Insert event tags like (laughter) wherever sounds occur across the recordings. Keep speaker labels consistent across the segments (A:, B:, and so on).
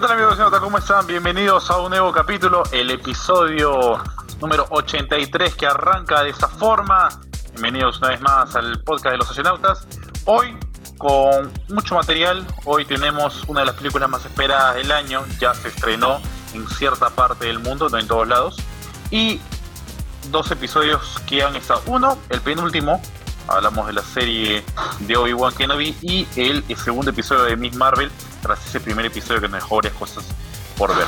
A: ¿Qué tal amigos de ¿Cómo están? Bienvenidos a un nuevo capítulo, el episodio número 83 que arranca de esta forma. Bienvenidos una vez más al podcast de los socionautas. Hoy con mucho material, hoy tenemos una de las películas más esperadas del año, ya se estrenó en cierta parte del mundo, no en todos lados. Y dos episodios que han estado. Uno, el penúltimo, hablamos de la serie de Obi-Wan Kenobi y el, segundo episodio de Miss Marvel, tras ese primer episodio que nos dejó varias cosas por ver.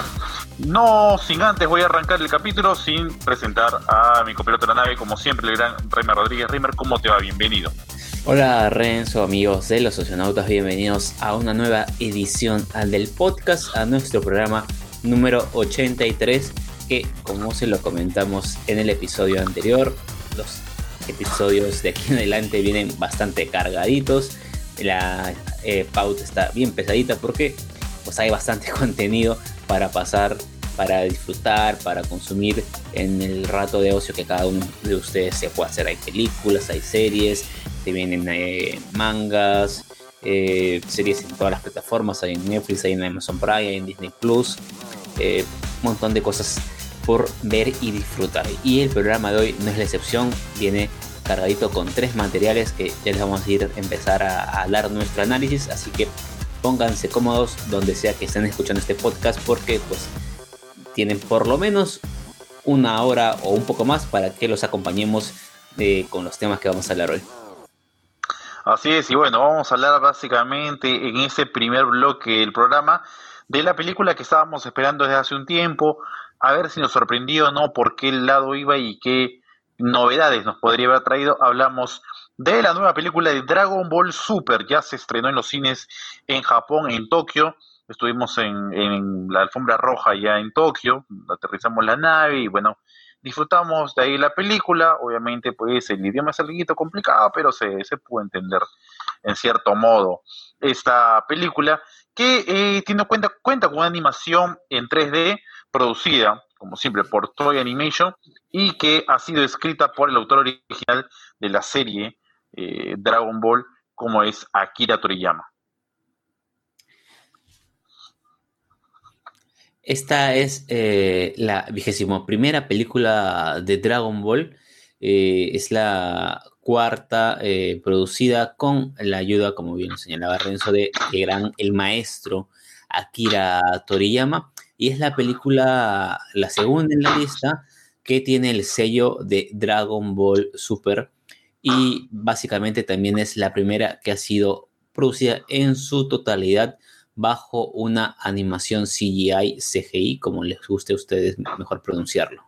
A: No sin antes voy a arrancar el capítulo sin presentar a mi copiloto de la nave, como siempre, el gran Reimer Rodríguez. Reimer, ¿cómo te va? Bienvenido.
B: Hola Renzo, amigos de los socionautas, bienvenidos a una nueva edición del podcast, a nuestro programa número 83, que como se lo comentamos en el episodio anterior, los episodios de aquí en adelante vienen bastante cargaditos, la eh, está bien pesadita porque pues hay bastante (laughs) contenido para pasar, para disfrutar, para consumir en el rato de ocio que cada uno de ustedes se puede hacer. Hay películas, hay series, te vienen eh, mangas, eh, series en todas las plataformas, hay en Netflix, hay en Amazon Prime, hay en Disney Plus, un montón de cosas por ver y disfrutar. Y el programa de hoy no es la excepción, viene cargadito con tres materiales que ya les vamos a ir a empezar a, dar nuestro análisis, así que pónganse cómodos donde sea que estén escuchando este podcast porque pues tienen por lo menos una hora o un poco más para que los acompañemos eh, con los temas que vamos a hablar hoy.
A: Así es, y bueno, vamos a hablar básicamente en ese primer bloque del programa de la película que estábamos esperando desde hace un tiempo, a ver si nos sorprendió o no, por qué lado iba y qué novedades nos podría haber traído. Hablamos de la nueva película de Dragon Ball Super, ya se estrenó en los cines en Japón, en Tokio. Estuvimos en, la alfombra roja ya en Tokio, aterrizamos la nave y bueno, disfrutamos de ahí la película. Obviamente, pues el idioma es algo complicado, pero se, se puede entender en cierto modo esta película que eh, tiene cuenta, cuenta con una animación en 3D producida como siempre, por Toy Animation y que ha sido escrita por el autor original de la serie eh, Dragon Ball, como es Akira Toriyama.
B: Esta es eh, la vigésimo primera película de Dragon Ball. Eh, es la cuarta producida con la ayuda, como bien señalaba Renzo, de, gran, el maestro Akira Toriyama y es la película, la segunda en la lista, que tiene el sello de Dragon Ball Super y básicamente también es la primera que ha sido producida en su totalidad bajo una animación CGI, CGI, como les guste a ustedes mejor pronunciarlo.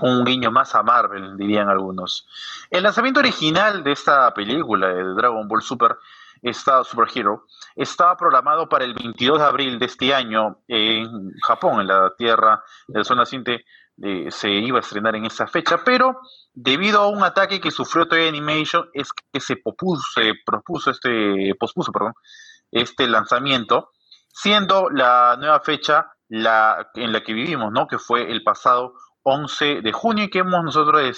A: Un guiño más a Marvel, dirían algunos. El lanzamiento original de esta película de Dragon Ball Super Super Superhero estaba programado para el 22 de abril de este año en Japón, en la tierra del sol naciente, eh, se iba a estrenar en esa fecha, pero debido a un ataque que sufrió Toy Animation es que se, propuso este, pospuso, perdón, este lanzamiento, siendo la nueva fecha la en la que vivimos, ¿no? Que fue el pasado 11 de junio y que hemos nosotros de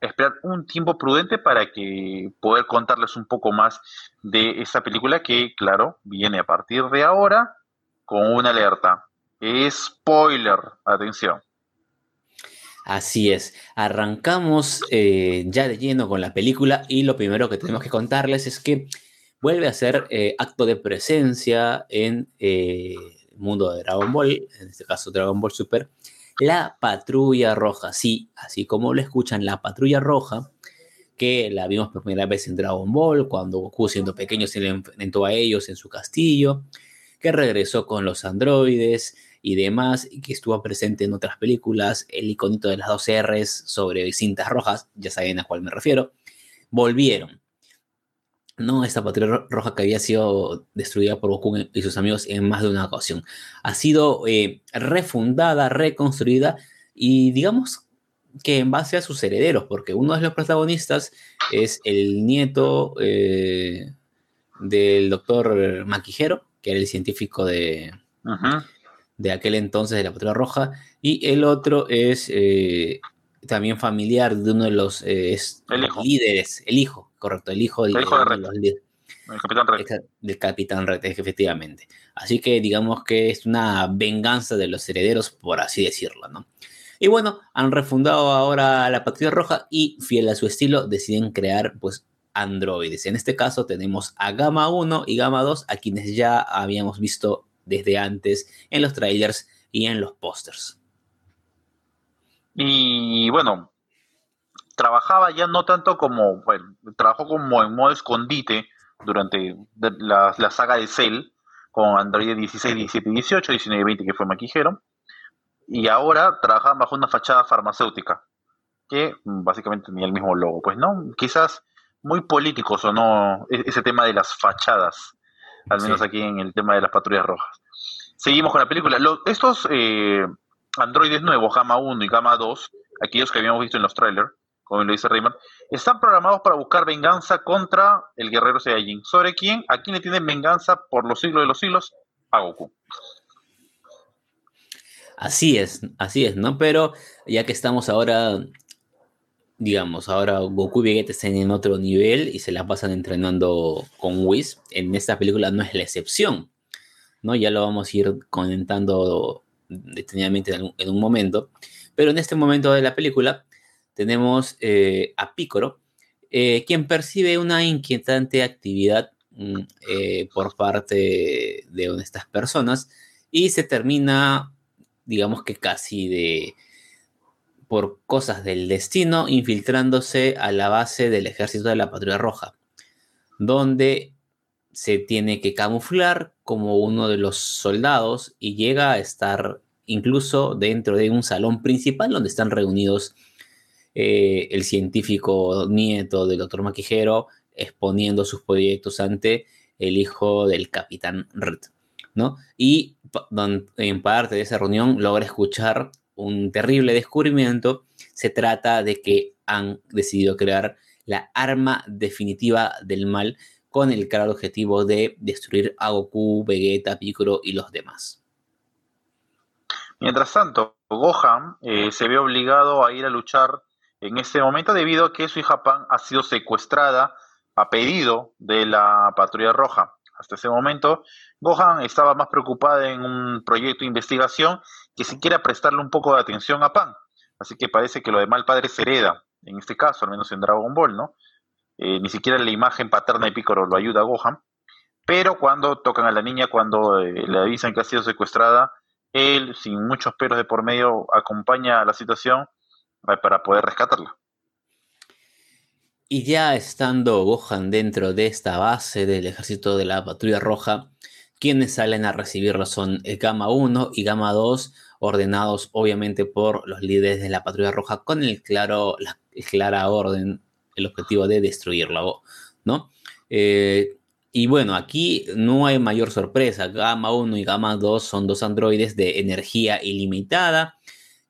A: esperar un tiempo prudente para que poder contarles un poco más de esta película que, claro, viene a partir de ahora con una alerta. Spoiler, atención.
B: Así es, arrancamos eh, ya de lleno con la película y lo primero que tenemos que contarles es que vuelve a ser eh, acto de presencia en eh, el mundo de Dragon Ball, en este caso Dragon Ball Super, la patrulla roja, sí, así como lo escuchan, la patrulla roja, que la vimos por primera vez en Dragon Ball, cuando Goku siendo pequeño se le enfrentó a ellos en su castillo, que regresó con los androides y demás, y que estuvo presente en otras películas, el iconito de las dos R's sobre cintas rojas, ya saben a cuál me refiero, volvieron. No, esta patrulla roja que había sido destruida por Goku y sus amigos en más de una ocasión. Ha sido eh, refundada, reconstruida y digamos que en base a sus herederos, porque uno de los protagonistas es el nieto eh, del doctor Maquijero, que era el científico de, de aquel entonces de la Patrulla Roja, y el otro es eh, también familiar de uno de los líderes, el hijo, correcto, el hijo, de, los, El Capitán Red. Del Capitán Red, efectivamente. Así que digamos que es una venganza de los herederos, por así decirlo, ¿no? Y bueno, han refundado ahora la Patrulla Roja y, fiel a su estilo, deciden crear pues androides. En este caso tenemos a Gamma 1 y Gamma 2, a quienes ya habíamos visto desde antes en los trailers y en los pósters.
A: Y bueno, trabajaba ya no tanto como, bueno, trabajó como en modo escondite durante la, saga de Cell, con Android 16, 17, 18, 19 20 que fue maquijero, y ahora trabajaba bajo una fachada farmacéutica, que básicamente tenía el mismo logo, pues no, quizás muy políticos o no e-, ese tema de las fachadas, al menos aquí en el tema de las patrullas rojas. Seguimos con la película. estos eh, androides nuevos, Gamma 1 y Gamma 2, aquellos que habíamos visto en los trailers, como lo dice Raymond, están programados para buscar venganza contra el guerrero Saiyajin. ¿Sobre quién? ¿A quién le tienen venganza por los siglos de los siglos? A Goku.
B: Así es, así es, ¿no? Pero ya que estamos ahora, digamos, ahora Goku y Vegeta están en otro nivel y se la pasan entrenando con Whis, en esta película no es la excepción, ¿no? Ya lo vamos a ir comentando detenidamente en un momento. Pero en este momento de la película tenemos eh, a Picoro, eh, quien percibe una inquietante actividad mm, eh, por parte de estas personas y se termina, digamos que casi de por cosas del destino, infiltrándose a la base del ejército de la Patrulla Roja, donde se tiene que camuflar como uno de los soldados y llega a estar incluso dentro de un salón principal donde están reunidos eh, el científico nieto del doctor Maquijero exponiendo sus proyectos ante el hijo del capitán Red, ¿no? Y en parte de esa reunión logra escuchar un terrible descubrimiento. Se trata de que han decidido crear la arma definitiva del mal con el claro objetivo de destruir a Goku, Vegeta, Piccolo y los demás.
A: Mientras tanto, Gohan eh, se ve obligado a ir a luchar en este momento debido a que su hija Pan ha sido secuestrada a pedido de la Patrulla Roja. Hasta ese momento, Gohan estaba más preocupada en un proyecto de investigación que siquiera prestarle un poco de atención a Pan. Así que parece que lo de mal padre se hereda, en este caso, al menos en Dragon Ball, ¿no? Eh, ni siquiera la imagen paterna de Piccolo lo ayuda a Gohan. Pero cuando tocan a la niña, cuando eh, le avisan que ha sido secuestrada, él, sin muchos peros de por medio, acompaña a la situación para poder rescatarla.
B: Y ya estando Gohan dentro de esta base del ejército de la patrulla roja, quienes salen a recibirlo son el Gamma 1 y Gamma 2, ordenados obviamente por los líderes de la patrulla roja con el claro, la clara orden, el objetivo de destruirlo, ¿no? Eh, y bueno, aquí no hay mayor sorpresa. Gamma 1 y Gamma 2 son dos androides de energía ilimitada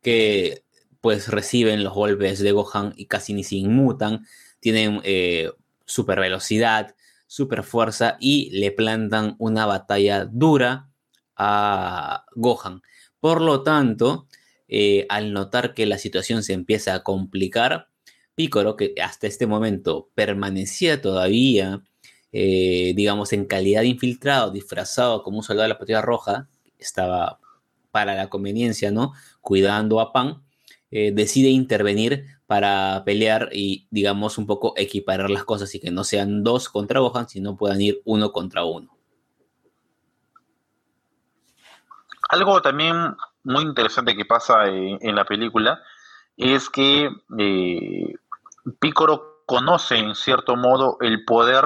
B: que pues reciben los golpes de Gohan y casi ni se inmutan, tienen eh, super velocidad, super fuerza y le plantan una batalla dura a Gohan. Por lo tanto, eh, al notar que la situación se empieza a complicar, Piccolo, que hasta este momento permanecía todavía, eh, digamos, en calidad de infiltrado, disfrazado como un soldado de la patrulla roja, estaba para la conveniencia, ¿no? Cuidando a Pan, eh, decide intervenir para pelear y, digamos, un poco equiparar las cosas y que no sean dos contra Gohan, sino puedan ir uno contra uno.
A: Algo también muy interesante que pasa en, la película es que eh, conoce en cierto modo el poder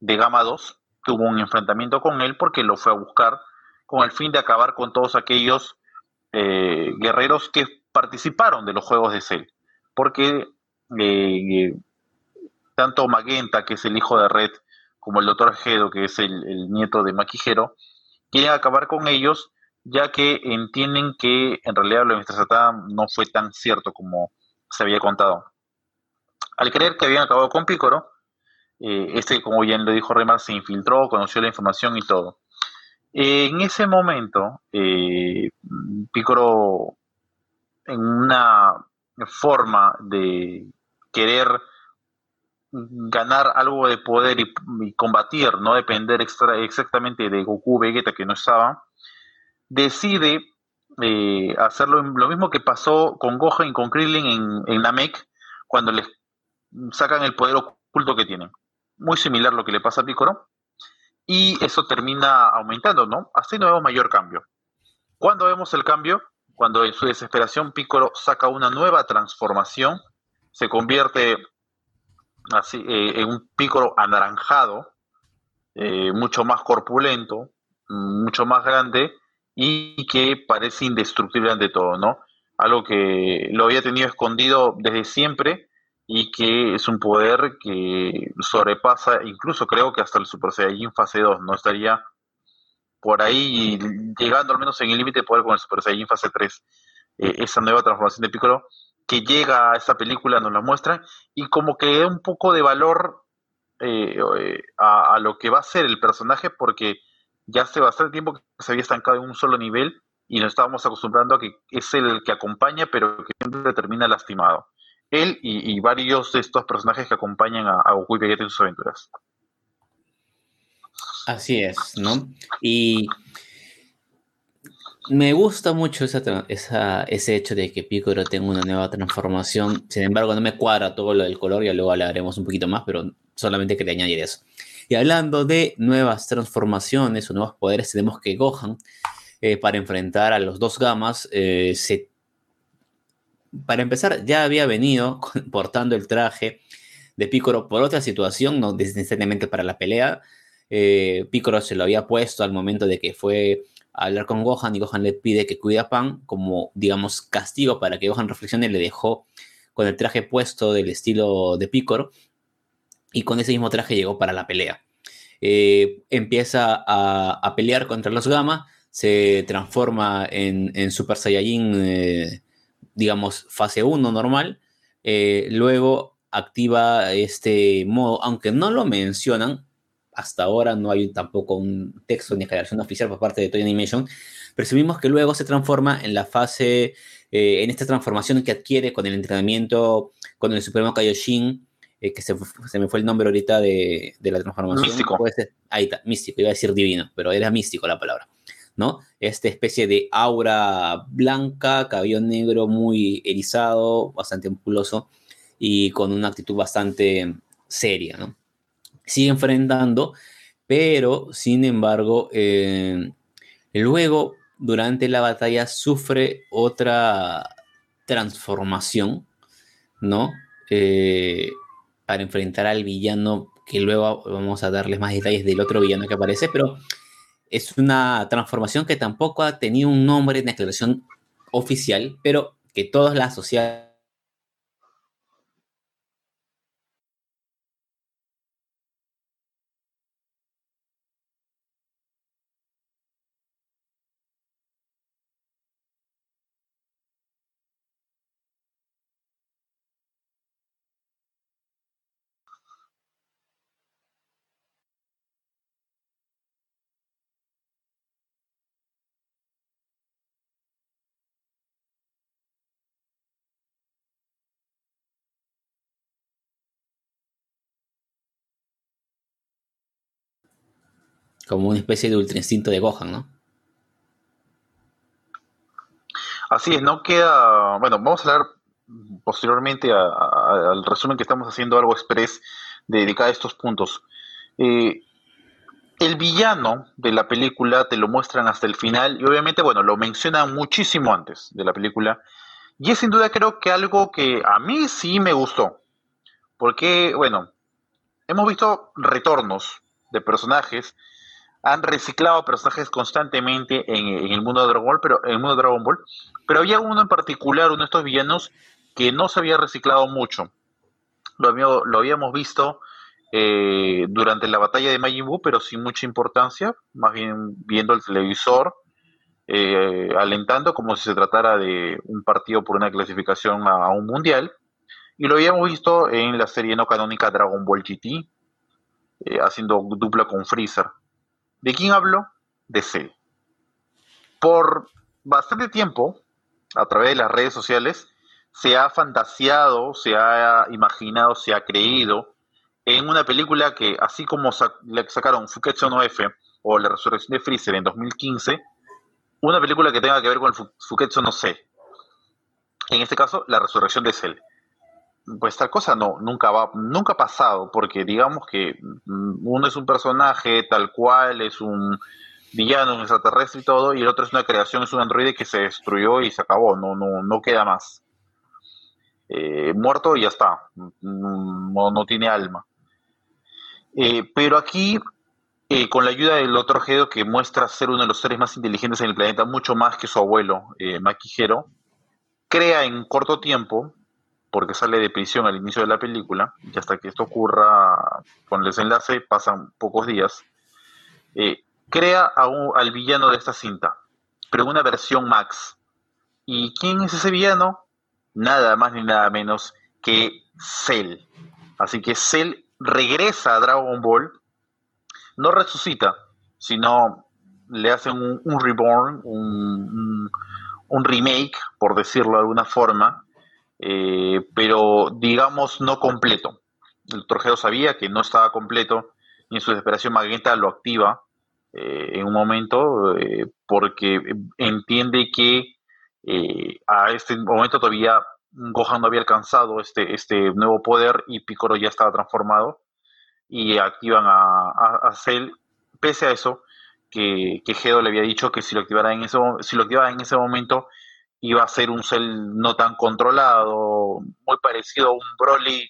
A: de Gama 2, tuvo un enfrentamiento con él porque lo fue a buscar con el fin de acabar con todos aquellos eh, guerreros que participaron de los juegos de Cell, porque eh, tanto Magenta, que es el hijo de Red, como el doctor Gedo, que es el, nieto de Maquijero, quieren acabar con ellos, ya que entienden que en realidad lo de Mr. Satan no fue tan cierto como se había contado. Al creer que habían acabado con Pícoro, eh, este, como bien lo dijo Remar, se infiltró, conoció la información y todo. en ese momento, eh, Pícoro en una forma de querer ganar algo de poder y, combatir, no depender exactamente de Goku Vegeta que no estaba, decide eh, hacer lo, mismo que pasó con Gohan y con Krillin en, Namek, cuando les sacan el poder oculto que tienen. Muy similar a lo que le pasa a Piccolo. Y eso termina aumentando, ¿no? Así no vemos mayor cambio. ¿Cuándo vemos el cambio? Cuando en su desesperación Piccolo saca una nueva transformación, se convierte así eh, en un Piccolo anaranjado, eh, mucho más corpulento, mucho más grande y que parece indestructible ante todo, ¿no? Algo que lo había tenido escondido desde siempre y que es un poder que sobrepasa, incluso creo que hasta el Super Saiyajin fase 2, no estaría por ahí llegando al menos en el límite de poder con el Super Saiyajin fase 3, eh, esa nueva transformación de Piccolo que llega a esta película nos la muestran y como que da un poco de valor eh, eh, a, a, lo que va a ser el personaje porque ya hace bastante tiempo que se había estancado en un solo nivel y nos estábamos acostumbrando a que es el que acompaña pero que siempre termina lastimado él y, varios de estos personajes que acompañan a, Goku y Vegeta en sus aventuras.
B: Así es, ¿no? Y me gusta mucho ese hecho de que Piccolo tenga una nueva transformación. Sin embargo, no me cuadra todo lo del color, ya luego hablaremos un poquito más, pero solamente quería añadir eso. Y hablando de nuevas transformaciones o nuevos poderes, tenemos que Gohan, eh, para enfrentar a los dos gamas, eh, para empezar, ya había venido (laughs) portando el traje de Piccolo por otra situación, no necesariamente para la pelea. Eh, Piccolo se lo había puesto al momento de que fue a hablar con Gohan y Gohan le pide que cuide a Pan como, digamos, castigo para que Gohan reflexione, le dejó con el traje puesto del estilo de Piccolo y con ese mismo traje llegó para la pelea. Eh, empieza a, pelear contra los Gamma, se transforma en, Super Saiyajin eh, digamos, fase 1 normal, eh, luego activa este modo, aunque no lo mencionan, hasta ahora no hay tampoco un texto ni aclaración oficial por parte de Toy Animation, presumimos que luego se transforma en la fase, eh, en esta transformación que adquiere con el entrenamiento con el Supremo Kaioshin, eh, que se, me fue el nombre ahorita de, la transformación.
A: Místico.
B: ahí está, místico, iba a decir divino, pero era místico la palabra. ¿no? Esta especie de aura blanca, cabello negro muy erizado, bastante musculoso y con una actitud bastante seria, ¿no? Sigue enfrentando, pero sin embargo, eh, luego, durante la batalla, sufre otra transformación, ¿no? Eh, para enfrentar al villano, que luego vamos a darles más detalles del otro villano que aparece, pero es una transformación que tampoco ha tenido un nombre de declaración oficial, pero que todas las asocian como una especie de ultra instinto de Gohan, ¿no?
A: Así es, no queda, bueno, vamos a hablar posteriormente al resumen que estamos haciendo algo express dedicado a estos puntos. Eh, el villano de la película te lo muestran hasta el final y obviamente, bueno, lo mencionan muchísimo antes de la película y es sin duda creo que algo que a mí sí me gustó, porque, bueno, hemos visto retornos de personajes han reciclado personajes constantemente en, el mundo de Dragon Ball, pero en el mundo de Dragon Ball, pero había uno en particular, uno de estos villanos que no se había reciclado mucho. Lo, habíamos visto eh, durante la batalla de Majin Buu, pero sin mucha importancia, más bien viendo el televisor, eh, alentando como si se tratara de un partido por una clasificación a, un mundial. Y lo habíamos visto en la serie no canónica Dragon Ball GT, eh, haciendo dupla con Freezer. ¿De quién hablo? De Cell. Por bastante tiempo, a través de las redes sociales, se ha fantaseado, se ha imaginado, se ha creído en una película que, así como le sacaron Fuketsu no F o La Resurrección de Freezer en 2015, una película que tenga que ver con el Fuketsu no C. En este caso, La Resurrección de Cell. Pues cosa no, nunca va, nunca ha pasado, porque digamos que mm, uno es un personaje tal cual, es un villano, un extraterrestre y todo, y el otro es una creación, es un androide que se destruyó y se acabó, no, no, no queda más. Eh, muerto y ya está, no, no tiene alma. Eh, pero aquí, eh, con la ayuda del otro Gedo, que muestra ser uno de los seres más inteligentes en el planeta, mucho más que su abuelo, Makihiro, crea en corto tiempo, porque sale de prisión al inicio de la película, y hasta que esto ocurra con el desenlace pasan pocos días, crea al villano de esta cinta, pero una versión Max. ¿Y quién es ese villano? Nada más ni nada menos que Cell. Así que Cell regresa a Dragon Ball, no resucita, sino le hacen un, reborn, un, remake, por decirlo de alguna forma, eh, pero digamos no completo. El Torjeo sabía que no estaba completo y en su desesperación Magenta lo activa eh, en un momento eh, porque entiende que a este momento todavía Gohan no había alcanzado este, este nuevo poder y Piccolo ya estaba transformado y activan a, a, Cell, pese a eso, que, que Gedo le había dicho que si lo activara en ese, si lo activara en ese momento iba a ser un Cell no tan controlado, muy parecido a un Broly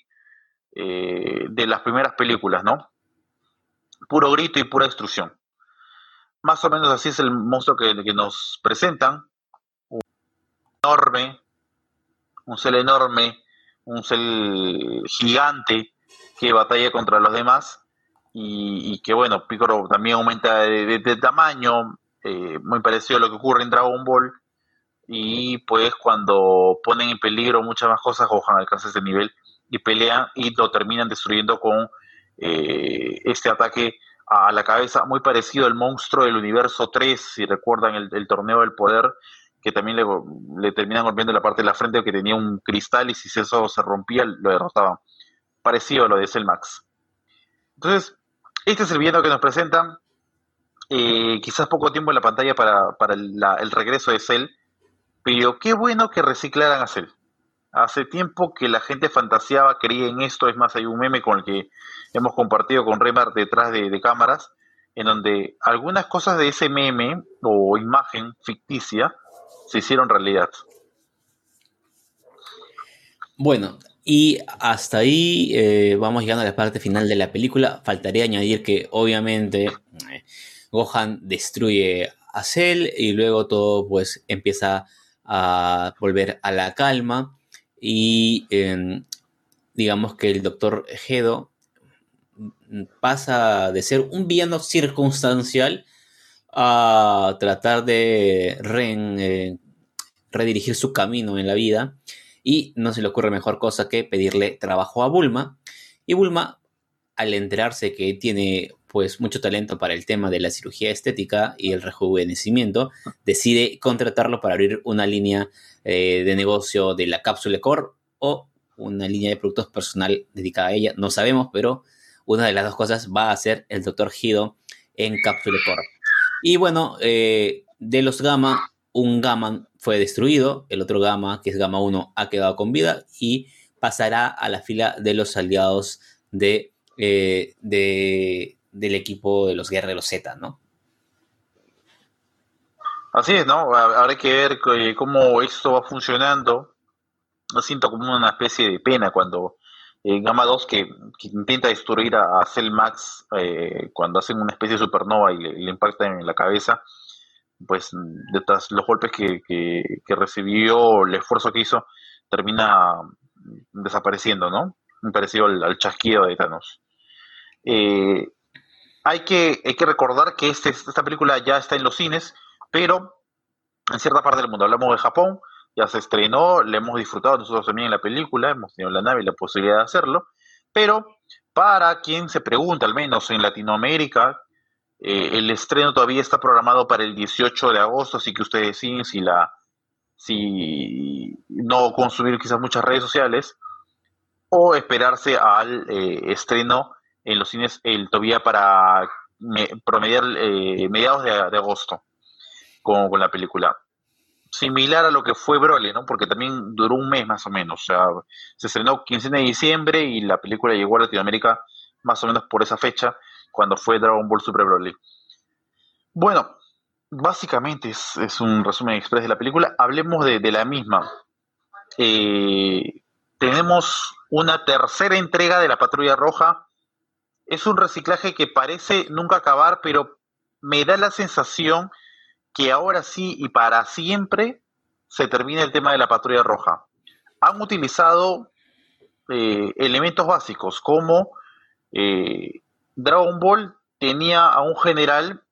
A: eh, de las primeras películas, ¿no? Puro grito y pura destrucción. Más o menos así es el monstruo que, que nos presentan. Un enorme, un cel enorme, un cel gigante que batalla contra los demás y, que bueno, Piccolo también aumenta de, tamaño, eh, muy parecido a lo que ocurre en Dragon Ball y pues cuando ponen en peligro muchas más cosas, Gohan alcanza ese nivel y pelean y lo terminan destruyendo con eh, este ataque a la cabeza, muy parecido al monstruo del universo 3, si recuerdan el torneo del poder, que también le, terminan golpeando la parte de la frente que tenía un cristal y si eso se rompía lo derrotaban. Parecido a lo de Max. Entonces, este es el villano que nos presentan. Eh, quizás poco tiempo en la pantalla para, el, regreso de Cell, pero qué bueno que reciclaran a Cell. Hace tiempo que la gente fantaseaba, creía en esto, es más, hay un meme con el que hemos compartido con Remar detrás de, cámaras, en donde algunas cosas de ese meme o imagen ficticia se hicieron realidad.
B: Bueno, y hasta ahí eh, vamos llegando a la parte final de la película. Faltaría añadir que obviamente eh, Gohan destruye a Cell y luego todo pues empieza a volver a la calma y em, digamos que el doctor Gedo pasa de ser un villano circunstancial a tratar de eh, redirigir su camino en la vida y no se le ocurre mejor cosa que pedirle trabajo a Bulma. Y Bulma, al enterarse que tiene pues mucho talento para el tema de la cirugía estética y el rejuvenecimiento, decide contratarlo para abrir una línea eh, de negocio de la cápsula core o una línea de productos personal dedicada a ella. No sabemos, pero una de las dos cosas va a ser el Dr. Hido en cápsula core. Y bueno, eh, de los gamma, un gamma fue destruido, el otro gamma, que es gamma 1, ha quedado con vida y pasará a la fila de los aliados de, eh, del equipo de los guerreros Z, ¿no?
A: Así es, ¿no? Habrá que ver cómo esto va funcionando. Lo siento como una especie de pena cuando en Gamma 2 que, intenta destruir a, Cell Max eh, cuando hacen una especie de supernova y le, impactan en la cabeza, pues detrás los golpes que, que, recibió, el esfuerzo que hizo, termina desapareciendo, ¿no? Parecido al, chasquido de Thanos. Eh, hay, que, hay que recordar que este, esta película ya está en los cines, pero en cierta parte del mundo, hablamos de Japón, ya se estrenó, le hemos disfrutado nosotros también en la película, hemos tenido la nave y la posibilidad de hacerlo, pero para quien se pregunta, al menos en Latinoamérica, eh, el estreno todavía está programado para el 18 de agosto, así que ustedes deciden si la si no consumir quizás muchas redes sociales. o esperarse al eh, estreno en los cines el todavía para promediar eh, mediados de, agosto con, con, la película. Similar a lo que fue Broly, ¿no? Porque también duró un mes más o menos. O sea, se estrenó 15 de diciembre y la película llegó a Latinoamérica más o menos por esa fecha, cuando fue Dragon Ball Super Broly. Bueno, básicamente es, un resumen express de la película. Hablemos de, la misma. Eh, tenemos una tercera entrega de la Patrulla Roja. Es un reciclaje que parece nunca acabar, pero me da la sensación que ahora sí y para siempre se termina el tema de la Patrulla Roja. Han utilizado eh, elementos básicos como eh, Dragon Ball tenía a un general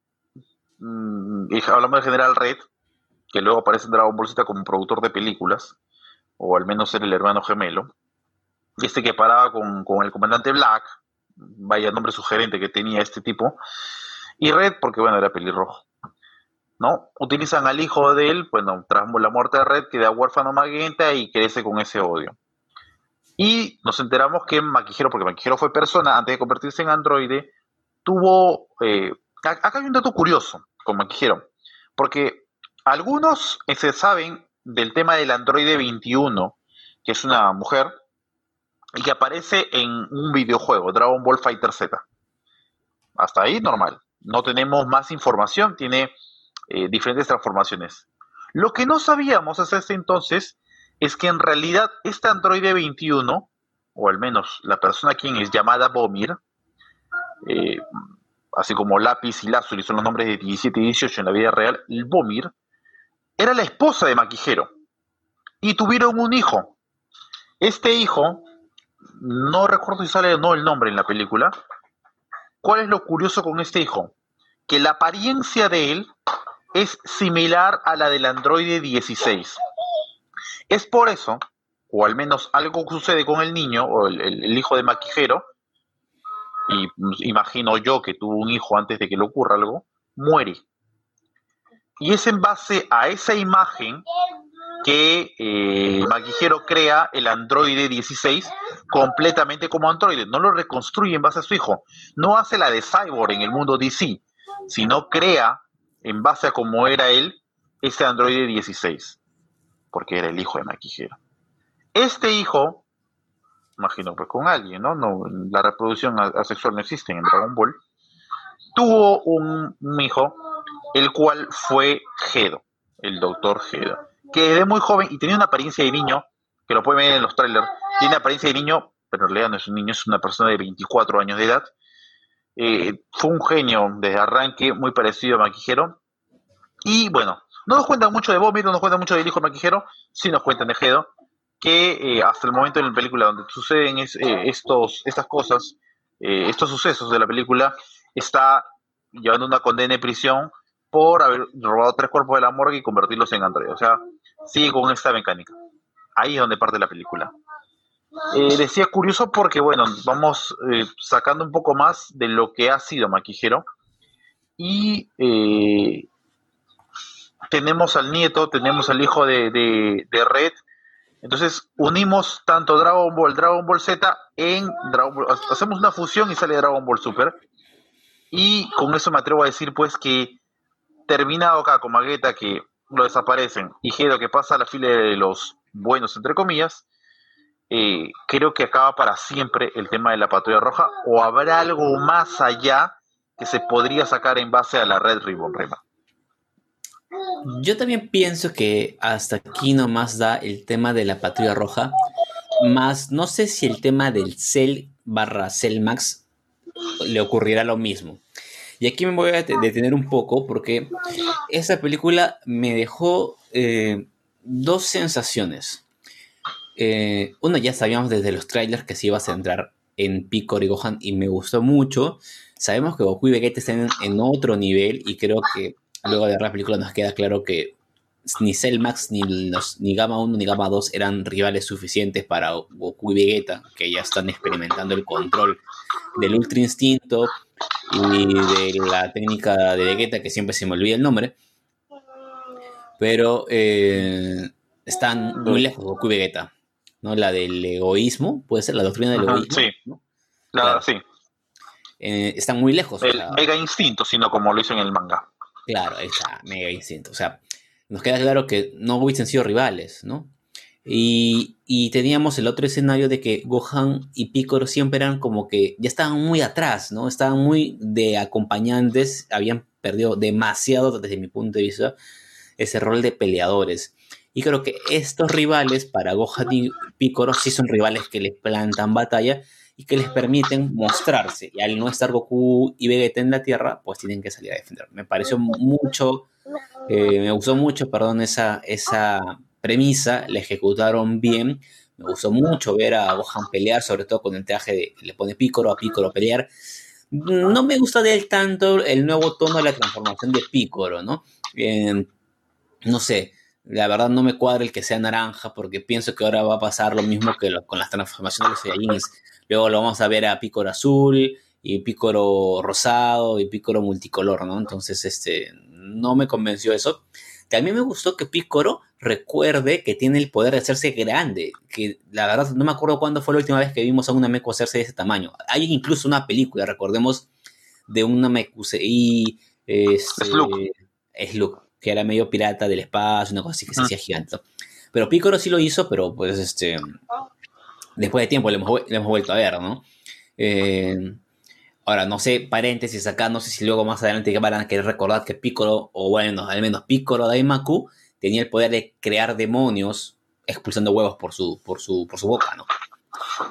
A: Mm, hablamos del general Red, que luego aparece en Dragon Ball Z como productor de películas, o al menos era el hermano gemelo, este que paraba con, el comandante Black, vaya nombre sugerente que tenía este tipo, y Red porque bueno, era pelirrojo. ¿No? Utilizan al hijo de él, bueno, tras la muerte de Red, queda huérfano Magenta y crece con ese odio. Y nos enteramos que Maquijero, porque Maquijero fue persona antes de convertirse en androide, tuvo eh, Acá hay un dato curioso, como aquí dijeron, porque algunos eh, se saben del tema del androide 21, que es una mujer, y que aparece en un videojuego, Dragon Ball Fighter Z. Hasta ahí normal. No tenemos más información, tiene eh, diferentes transformaciones. Lo que no sabíamos hasta ese entonces es que en realidad este androide 21, o al menos la persona quien es llamada Bomir, eh, así como Lápiz y Lazuli son los nombres de 17 y 18 en la vida real, el Bomir era la esposa de Maquijero y tuvieron un hijo. Este hijo, no recuerdo si sale o no el nombre en la película. ¿Cuál es lo curioso con este hijo? Que la apariencia de él es similar a la del androide 16. Es por eso, o al menos algo sucede con el niño o el hijo de Maquijero, y imagino yo que tuvo un hijo antes de que le ocurra algo, muere. Y es en base a esa imagen que eh, crea el androide 16 completamente como androide. No lo reconstruye en base a su hijo. No hace la de Cyborg en el mundo DC, sino crea en base a cómo era él ese androide 16, porque era el hijo de Maquijero. Este hijo imagino pues con alguien, ¿no? no la reproducción asexual no existe en Dragon Ball, tuvo un, hijo, el cual fue Gedo, el doctor Gedo, que desde muy joven y tenía una apariencia de niño, que lo pueden ver en los trailers, tiene apariencia de niño, pero en realidad no es un niño, es una persona de 24 años de edad. Eh, fue un genio desde arranque, muy parecido a Maquijero. Y bueno, no nos cuentan mucho de Bomir, no nos cuentan mucho del hijo de Maquijero, sí nos cuentan de Gedo que eh, hasta el momento en la película donde suceden eh, estos, estas cosas, estos sucesos de la película, está llevando una condena de prisión por haber robado tres cuerpos de la morgue y convertirlos en androides. O sea, sigue con esta mecánica. Ahí es donde parte la película. decía curioso porque, bueno, vamos sacando un poco más de lo que ha sido Maquijero. Y tenemos al nieto, tenemos al hijo de Red, entonces unimos tanto Dragon Ball, Dragon Ball Z en Dragon Ball, hacemos una fusión y sale Dragon Ball Super. Y con eso me atrevo a decir pues que terminado acá con Magueta que lo desaparecen y Gedo que pasa a la fila de los buenos entre comillas, eh, creo que acaba para siempre el tema de la patrulla roja o habrá algo más allá que se podría sacar en base a la Red Ribbon Rema.
B: Yo también pienso que hasta aquí nomás da el tema de la patrulla roja, más no sé si el tema del Cell barra Cell Max le ocurrirá lo mismo. Y aquí me voy a detener un poco porque esa película me dejó eh, dos sensaciones. Eh, una ya sabíamos desde los trailers que se iba a centrar en Pico y y me gustó mucho. Sabemos que Goku y Vegeta están en otro nivel y creo que luego de ver la película nos queda claro que ni Cellmax, ni, los, ni Gamma 1, ni Gamma 2 eran rivales suficientes para Goku y Vegeta, que ya están experimentando el control del Ultra Instinto y de la técnica de Vegeta, que siempre se me olvida el nombre. Pero eh, están muy lejos Goku y Vegeta. ¿no? La del egoísmo, puede ser la doctrina del egoísmo.
A: Sí,
B: ¿no?
A: claro, sí.
B: Eh, están muy lejos.
A: El mega instinto, sino como lo hizo en el manga.
B: Claro, está, mega instinto. O sea, nos queda claro que no hubiesen sido rivales, ¿no? Y, y, teníamos el otro escenario de que Gohan y Piccolo siempre eran como que ya estaban muy atrás, ¿no? Estaban muy de acompañantes, habían perdido demasiado desde mi punto de vista ese rol de peleadores. Y creo que estos rivales para Gohan y Piccolo sí son rivales que les plantan batalla y que les permiten mostrarse. Y al no estar Goku y Vegeta en la Tierra, pues tienen que salir a defender. Me pareció mucho, eh, me gustó mucho, perdón, esa, esa premisa, la ejecutaron bien. Me gustó mucho ver a Gohan pelear, sobre todo con el traje de le pone Piccolo a Piccolo pelear. No me gusta de él tanto el nuevo tono de la transformación de Piccolo, ¿no? no sé, la verdad no me cuadra el que sea naranja porque pienso que ahora va a pasar lo mismo que con las transformaciones de los Saiyajins. Luego lo vamos a ver a Piccolo azul y Piccolo rosado y Piccolo multicolor, ¿no? Entonces, este, no me convenció eso. También me gustó que Piccolo recuerde que tiene el poder de hacerse grande, que la verdad no me acuerdo cuándo fue la última vez que vimos a una Nameku hacerse de ese tamaño. Hay incluso una película, recordemos, de una Namekusei, este, es Luke, que era medio pirata del espacio, una cosa así que se hacía gigante. Pero Piccolo sí lo hizo, pero pues este, después de tiempo le hemos, hemos vuelto a ver, ¿no? Eh, Ahora, no sé, paréntesis acá, no sé si luego más adelante van a querer recordar que Piccolo, o bueno, al menos Piccolo Daimaku, tenía el poder de crear demonios expulsando huevos por su, por su, por su boca, ¿no?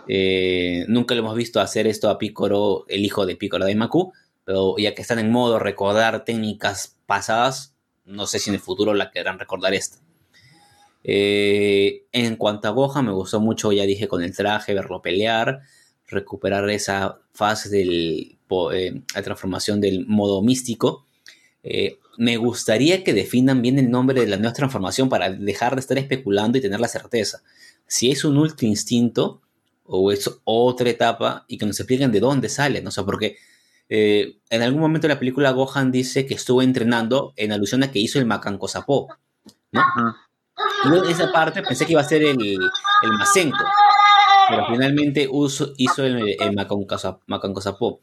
B: Eh, nunca lo hemos visto hacer esto a Piccolo, el hijo de Piccolo Daimaku, pero ya que están en modo recordar técnicas pasadas, no sé si en el futuro la querrán recordar esta. Eh, en cuanto a Gohan, me gustó mucho, ya dije, con el traje, verlo pelear recuperar esa fase de eh, la transformación del modo místico. Eh, me gustaría que definan bien el nombre de la nueva transformación para dejar de estar especulando y tener la certeza. Si es un ultra instinto o es otra etapa y que nos expliquen de dónde sale, no sé, porque eh, en algún momento de la película Gohan dice que estuvo entrenando en alusión a que hizo el Macanco Sapó, ¿no? en esa parte pensé que iba a ser el, el Masenko, pero finalmente hizo el, el Macanco Sapó.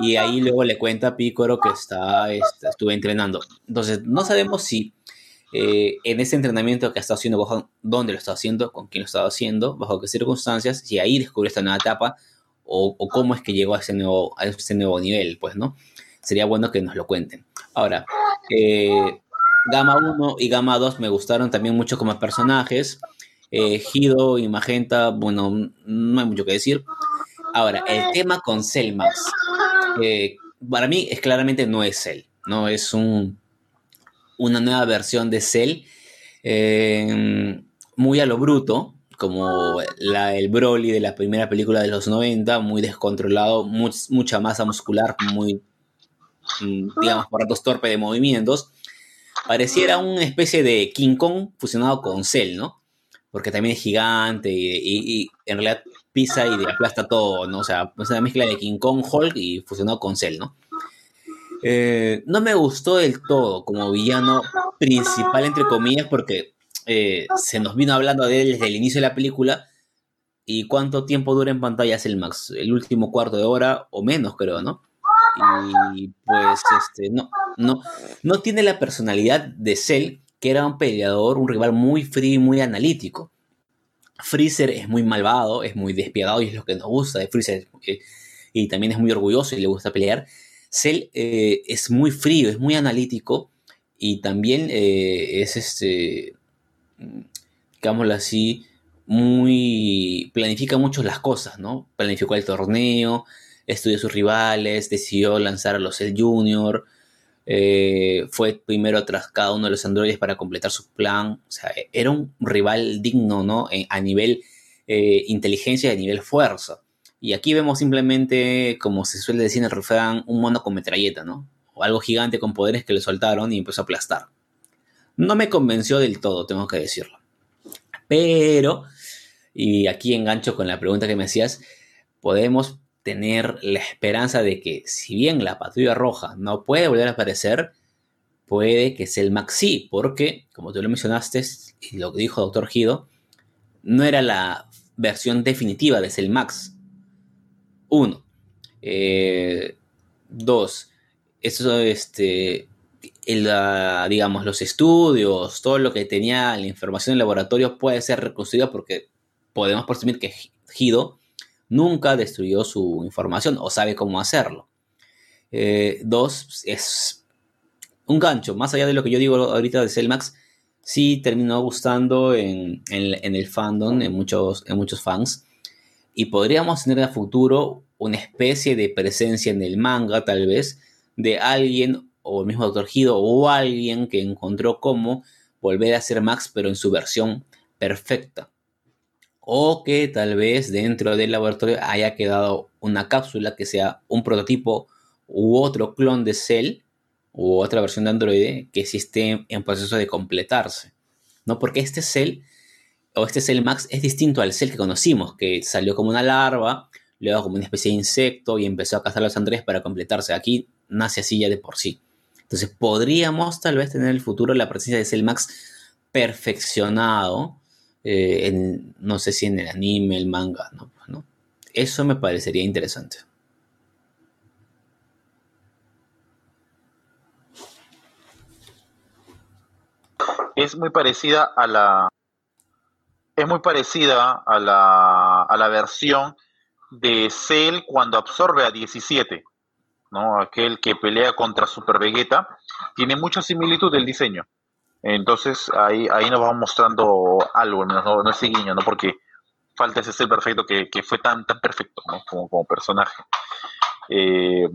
B: Y ahí luego le cuenta a Picoro que está, está, estuve entrenando. Entonces, no sabemos si eh, en ese entrenamiento que está haciendo Gohan, dónde lo está haciendo, con quién lo está haciendo, bajo qué circunstancias, si ahí descubrió esta nueva etapa o, o, cómo es que llegó a ese, nuevo, a ese nuevo nivel, pues, ¿no? Sería bueno que nos lo cuenten. Ahora, eh, Gama 1 y Gama 2 me gustaron también mucho como personajes. Eh, y Magenta, bueno, no hay mucho que decir. Ahora, el tema con Max eh, para mí es claramente no es Cell, ¿no? Es un, una nueva versión de Cell, eh, muy a lo bruto, como la, el Broly de la primera película de los 90, muy descontrolado, mucha masa muscular, muy, mm, digamos, por ratos torpe de movimientos. Pareciera una especie de King Kong fusionado con Cell, ¿no? Porque también es gigante y, en realidad pisa y aplasta todo, ¿no? O sea, es una mezcla de King Kong, Hulk y fusionado con Cell, ¿no? Eh, no me gustó del todo como villano principal, entre comillas, porque eh, se nos vino hablando de él desde el inicio de la película. ¿Y cuánto tiempo dura en pantalla el Max? El último cuarto de hora o menos, creo, ¿no? Y pues, este, no, no, no tiene la personalidad de Cell que era un peleador, un rival muy frío y muy analítico. Freezer es muy malvado, es muy despiadado y es lo que nos gusta de Freezer. Y también es muy orgulloso y le gusta pelear. Cell eh, es muy frío, es muy analítico y también eh, es, este, digámoslo así, muy, planifica mucho las cosas, ¿no? Planificó el torneo, estudió sus rivales, decidió lanzar a los Cell Junior, eh, fue primero tras cada uno de los androides para completar su plan. O sea, era un rival digno, ¿no? a nivel eh, inteligencia y a nivel fuerza. Y aquí vemos simplemente, como se suele decir en el un mono con metralleta, ¿no? O algo gigante con poderes que le soltaron y empezó a aplastar. No me convenció del todo, tengo que decirlo. Pero, y aquí engancho con la pregunta que me hacías, podemos tener la esperanza de que si bien la patrulla roja no puede volver a aparecer, puede que sea el Maxi, porque, como tú lo mencionaste, y lo que dijo Doctor Gido, no era la versión definitiva de Cell Max. Uno. Eh, dos. Eso, este, digamos, los estudios, todo lo que tenía la información en laboratorio puede ser reconstruido porque podemos presumir que Hido nunca destruyó su información o sabe cómo hacerlo. Eh, dos, es un gancho, más allá de lo que yo digo ahorita de Cellmax, sí terminó gustando en, el fandom, en muchos, en muchos fans. Y podríamos tener a futuro una especie de presencia en el manga, tal vez, de alguien, o el mismo Dr. Hido, o alguien que encontró cómo volver a ser Max, pero en su versión perfecta. O que tal vez dentro del laboratorio haya quedado una cápsula que sea un prototipo u otro clon de Cell u otra versión de Android que sí esté en proceso de completarse. ¿no? Porque este Cell o este Cell Max es distinto al Cell que conocimos, que salió como una larva, luego como una especie de insecto y empezó a cazar a los androides para completarse. Aquí nace así ya de por sí. Entonces podríamos tal vez tener en el futuro la presencia de Cell Max perfeccionado, eh, no sé si en el anime, el manga, ¿no? Eso me parecería interesante.
A: es muy parecida a la es muy parecida a la, a la versión de Cell cuando absorbe a 17, ¿no? Aquel que pelea contra Super Vegeta, tiene mucha similitud del diseño. Entonces ahí, ahí nos va mostrando algo, no, no es guiño, ¿no? Porque falta ese Cell perfecto que, fue tan, tan perfecto, Como, como personaje. Eh,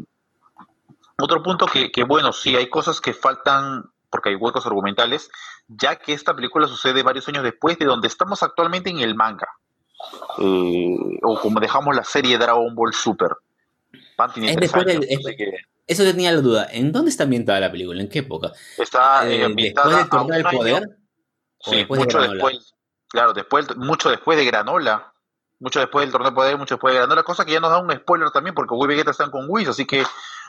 A: otro punto que, que, bueno, sí, hay cosas que faltan porque hay huecos argumentales, ya que esta película sucede varios años después de donde estamos actualmente en el manga. Eh, o como dejamos la serie Dragon Ball Super.
B: Eso tenía la duda. ¿En dónde está ambientada la película? ¿En qué época?
A: Está eh, ambientada ¿Después del torneo del poder? Sí, mucho después. Claro, después, mucho después de Granola. Mucho después del torneo del poder, mucho después de Granola. Cosa que ya nos da un spoiler también, porque Wii Vegeta están con Whis, así que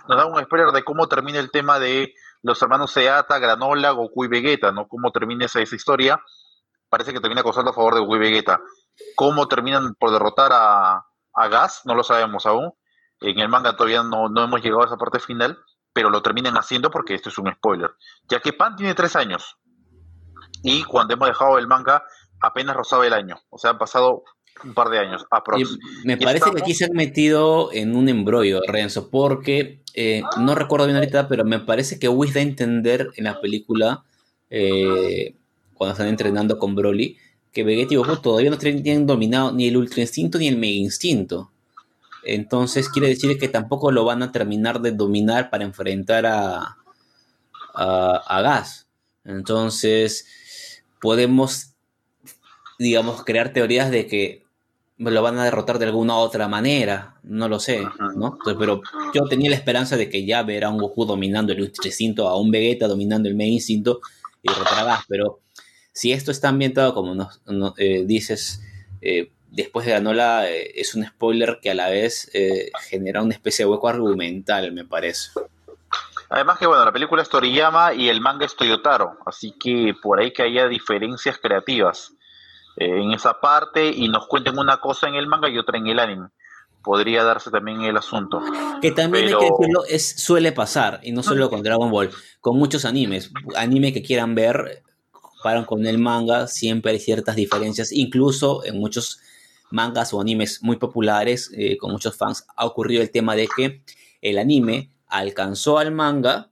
A: nos da un spoiler de cómo termina el tema de los hermanos Seata, Granola, Goku y Vegeta, ¿no? Cómo termina esa, esa historia. Parece que termina acosando a favor de Goku y Vegeta. ¿Cómo terminan por derrotar a, a Gas? No lo sabemos aún. En el manga todavía no, no hemos llegado a esa parte final, pero lo terminan haciendo porque esto es un spoiler. Ya que Pan tiene tres años. Y cuando hemos dejado el manga, apenas rozaba el año. O sea, han pasado un par de años.
B: Me parece que aquí se han metido en un embrollo, Renzo, porque eh, no recuerdo bien ahorita, pero me parece que Whis da a entender en la película, eh, cuando están entrenando con Broly, que Vegeta y Goku todavía no tienen dominado ni el Ultra Instinto ni el Mega Instinto. Entonces quiere decir que tampoco lo van a terminar de dominar para enfrentar a, a, a Gas. Entonces podemos, digamos, crear teorías de que lo van a derrotar de alguna otra manera, no lo sé, ¿no? pero yo tenía la esperanza de que ya verá a un Goku dominando el Ultra Instinto, a un Vegeta dominando el Mega Instinto y derrotar a Gas, pero si esto está ambientado como nos, eh, dices, eh, después de Ganola, eh, es un spoiler que a la vez genera una especie de hueco argumental, me parece.
A: Además que bueno, la película es Toriyama y el manga es Toyotaro, así que por ahí que haya diferencias creativas. Eh, en esa parte y nos cuenten una cosa en el manga y otra en el anime. Podría darse también el asunto.
B: Que también hay que decirlo, es, suele pasar, y no solo con Dragon Ball, con muchos animes. Anime que quieran ver, paran con el manga, siempre hay ciertas diferencias, incluso en muchos mangas o animes muy populares, eh, con muchos fans, ha ocurrido el tema de que el anime alcanzó al manga,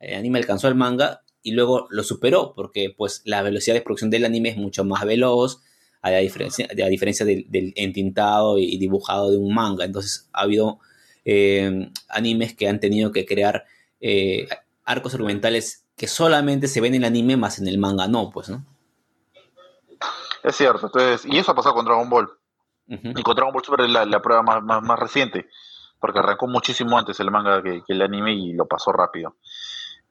B: el anime alcanzó al manga y luego lo superó porque pues la velocidad de producción del anime es mucho más veloz a diferencia, diferencia del, entintado y dibujado de un manga. Entonces ha habido eh, animes que han tenido que crear eh, arcos argumentales que solamente se ven en el anime más en el manga no, pues, ¿no?
A: Es cierto, entonces, y eso ha pasado con Dragon Ball. Y con Dragon Ball Super es la, prueba más, más, reciente, porque arrancó muchísimo antes el manga que el anime y lo pasó rápido.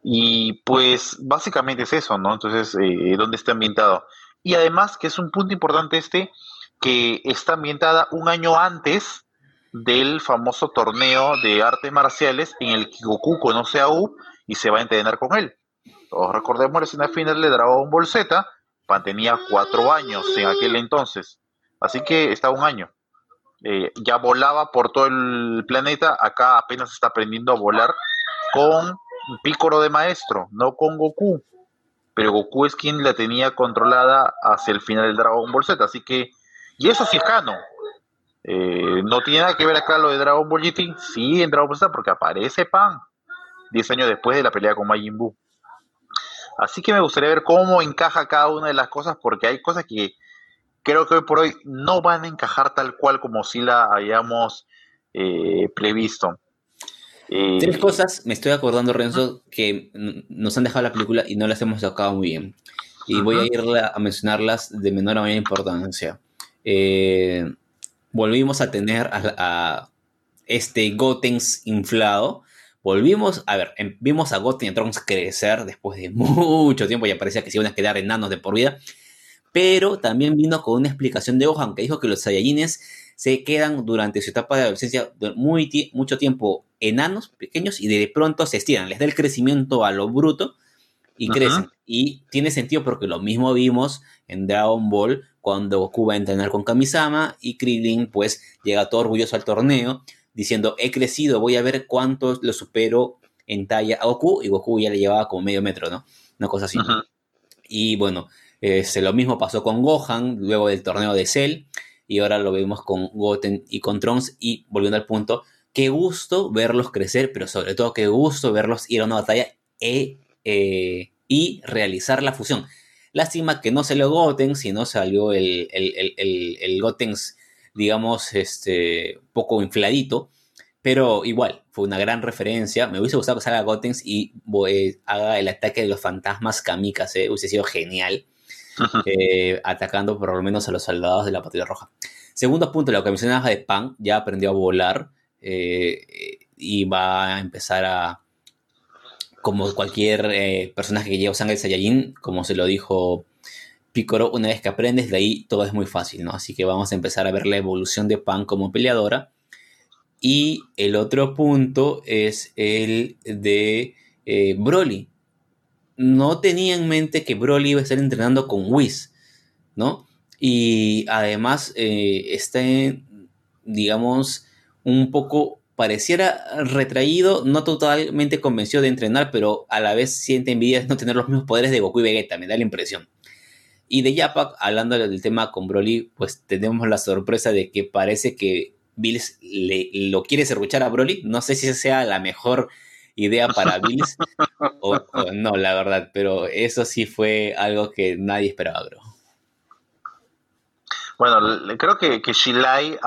A: Y pues básicamente es eso, ¿no? Entonces, eh, ¿dónde está ambientado? Y además, que es un punto importante este, que está ambientada un año antes del famoso torneo de artes marciales en el que Goku conoce a U y se va a entrenar con él. Todos recordemos la escena final de Dragon Ball Z, Pan tenía cuatro años en aquel entonces. Así que está un año. Eh, ya volaba por todo el planeta, acá apenas está aprendiendo a volar con Pícoro de maestro, no con Goku. Pero Goku es quien la tenía controlada hacia el final del Dragon Ball Z, así que... Y eso sí es canon. Eh, no tiene nada que ver acá lo de Dragon Ball GT, sí en Dragon Ball Z, porque aparece Pan 10 años después de la pelea con Majin Buu. Así que me gustaría ver cómo encaja cada una de las cosas, porque hay cosas que creo que hoy por hoy no van a encajar tal cual como si la hayamos eh, previsto.
B: Eh, Tres cosas, me estoy acordando, Renzo, que nos han dejado la película y no las hemos sacado muy bien. Y voy a ir a mencionarlas de menor a mayor importancia. Eh, volvimos a tener a, este Gotenks inflado. Volvimos, a ver, em, vimos a Goten y a Trunks crecer después de (laughs) mucho tiempo, ya parecía que se iban a quedar enanos de por vida pero también vino con una explicación de Gohan que dijo que los Saiyajines se quedan durante su etapa de adolescencia muy mucho tiempo enanos, pequeños, y de pronto se estiran, les da el crecimiento a lo bruto y crecen. Y tiene sentido porque lo mismo vimos en Dragon Ball cuando Goku va a entrenar con Kamisama y Krillin pues llega todo orgulloso al torneo diciendo he crecido, voy a ver cuánto lo supero en talla a Goku y Goku ya le llevaba como medio metro, ¿no? Una cosa así. Y bueno, este, lo mismo pasó con Gohan luego del torneo de Cell y ahora lo vemos con Goten y con Trunks y volviendo al punto, qué gusto verlos crecer, pero sobre todo qué gusto verlos ir a una batalla e, eh, y realizar la fusión. Lástima que no salió Goten, sino salió el, el, el, Gotenks, digamos, este, poco infladito, pero igual, fue una gran referencia. Me hubiese gustado que salga Gotenks y eh, haga el ataque de los fantasmas Kamikas, eh, hubiese sido genial. Eh, atacando por lo menos a los soldados de la Patrulla Roja. Segundo punto, lo que mencionabas de Pan, ya aprendió a volar eh, y va a empezar a, como cualquier personaje que lleva sangre Saiyajin, como se lo dijo Picoro, una vez que aprendes, de ahí todo es muy fácil, ¿no? Así que vamos a empezar a ver la evolución de Pan como peleadora. Y el otro punto es el de Broly no tenía en mente que Broly iba a estar entrenando con Whis, ¿no? Y además eh, está, digamos, un poco, pareciera retraído, no totalmente convencido de entrenar, pero a la vez siente envidia de no tener los mismos poderes de Goku y Vegeta, me da la impresión. Y de Yapak, hablando del tema con Broly, pues tenemos la sorpresa de que parece que Bills le, lo quiere serruchar a Broly. No sé si sea la mejor idea para (laughs) Bills o, no, la verdad, pero eso sí fue algo que nadie esperaba, bro.
A: Bueno, creo que, que Shilai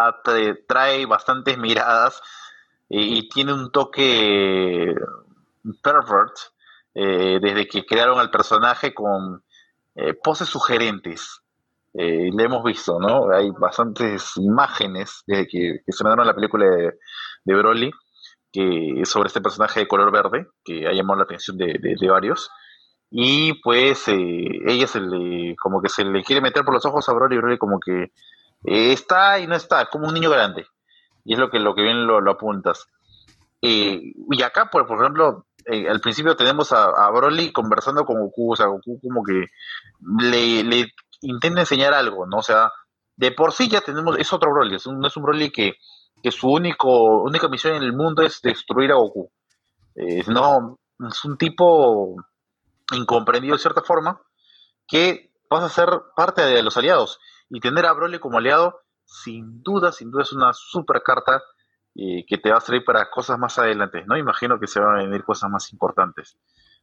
A: trae bastantes miradas y, tiene un toque pervert eh, desde que crearon al personaje con eh, poses sugerentes. Eh, le hemos visto, ¿no? Hay bastantes imágenes desde que, se me la película de, de Broly que sobre este personaje de color verde, que ha llamado la atención de, varios. Y pues eh, ella se le, como que se le quiere meter por los ojos a Broly y Broly como que está y no está, como un niño grande. Y es lo que, lo que bien lo, apuntas. Eh, y acá, por, por ejemplo, al principio tenemos a, Broly conversando con Goku, o sea, Goku como que le, intenta enseñar algo, ¿no? O sea, de por sí ya tenemos, es otro Broly, es no es un Broly que que su único, única misión en el mundo es destruir a Goku. Eh, no, es un tipo incomprendido de cierta forma que pasa a ser parte de los aliados. Y tener a Broly como aliado, sin duda, sin duda es una super carta que te va a servir para cosas más adelante. No imagino que se van a venir cosas más importantes.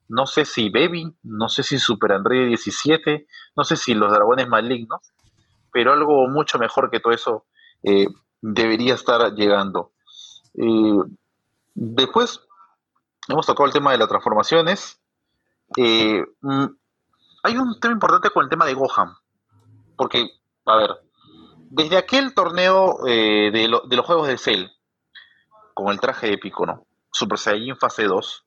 A: No sé si Baby, no sé si Super Android 17, no sé si los dragones malignos, pero algo mucho mejor que todo eso eh, debería estar llegando. Eh, después, hemos tocado el tema de las transformaciones. Eh, mm, hay un tema importante con el tema de Gohan, porque, a ver, desde aquel torneo eh, de, los juegos de Cell, con el traje épico, ¿no? Super Saiyan fase 2,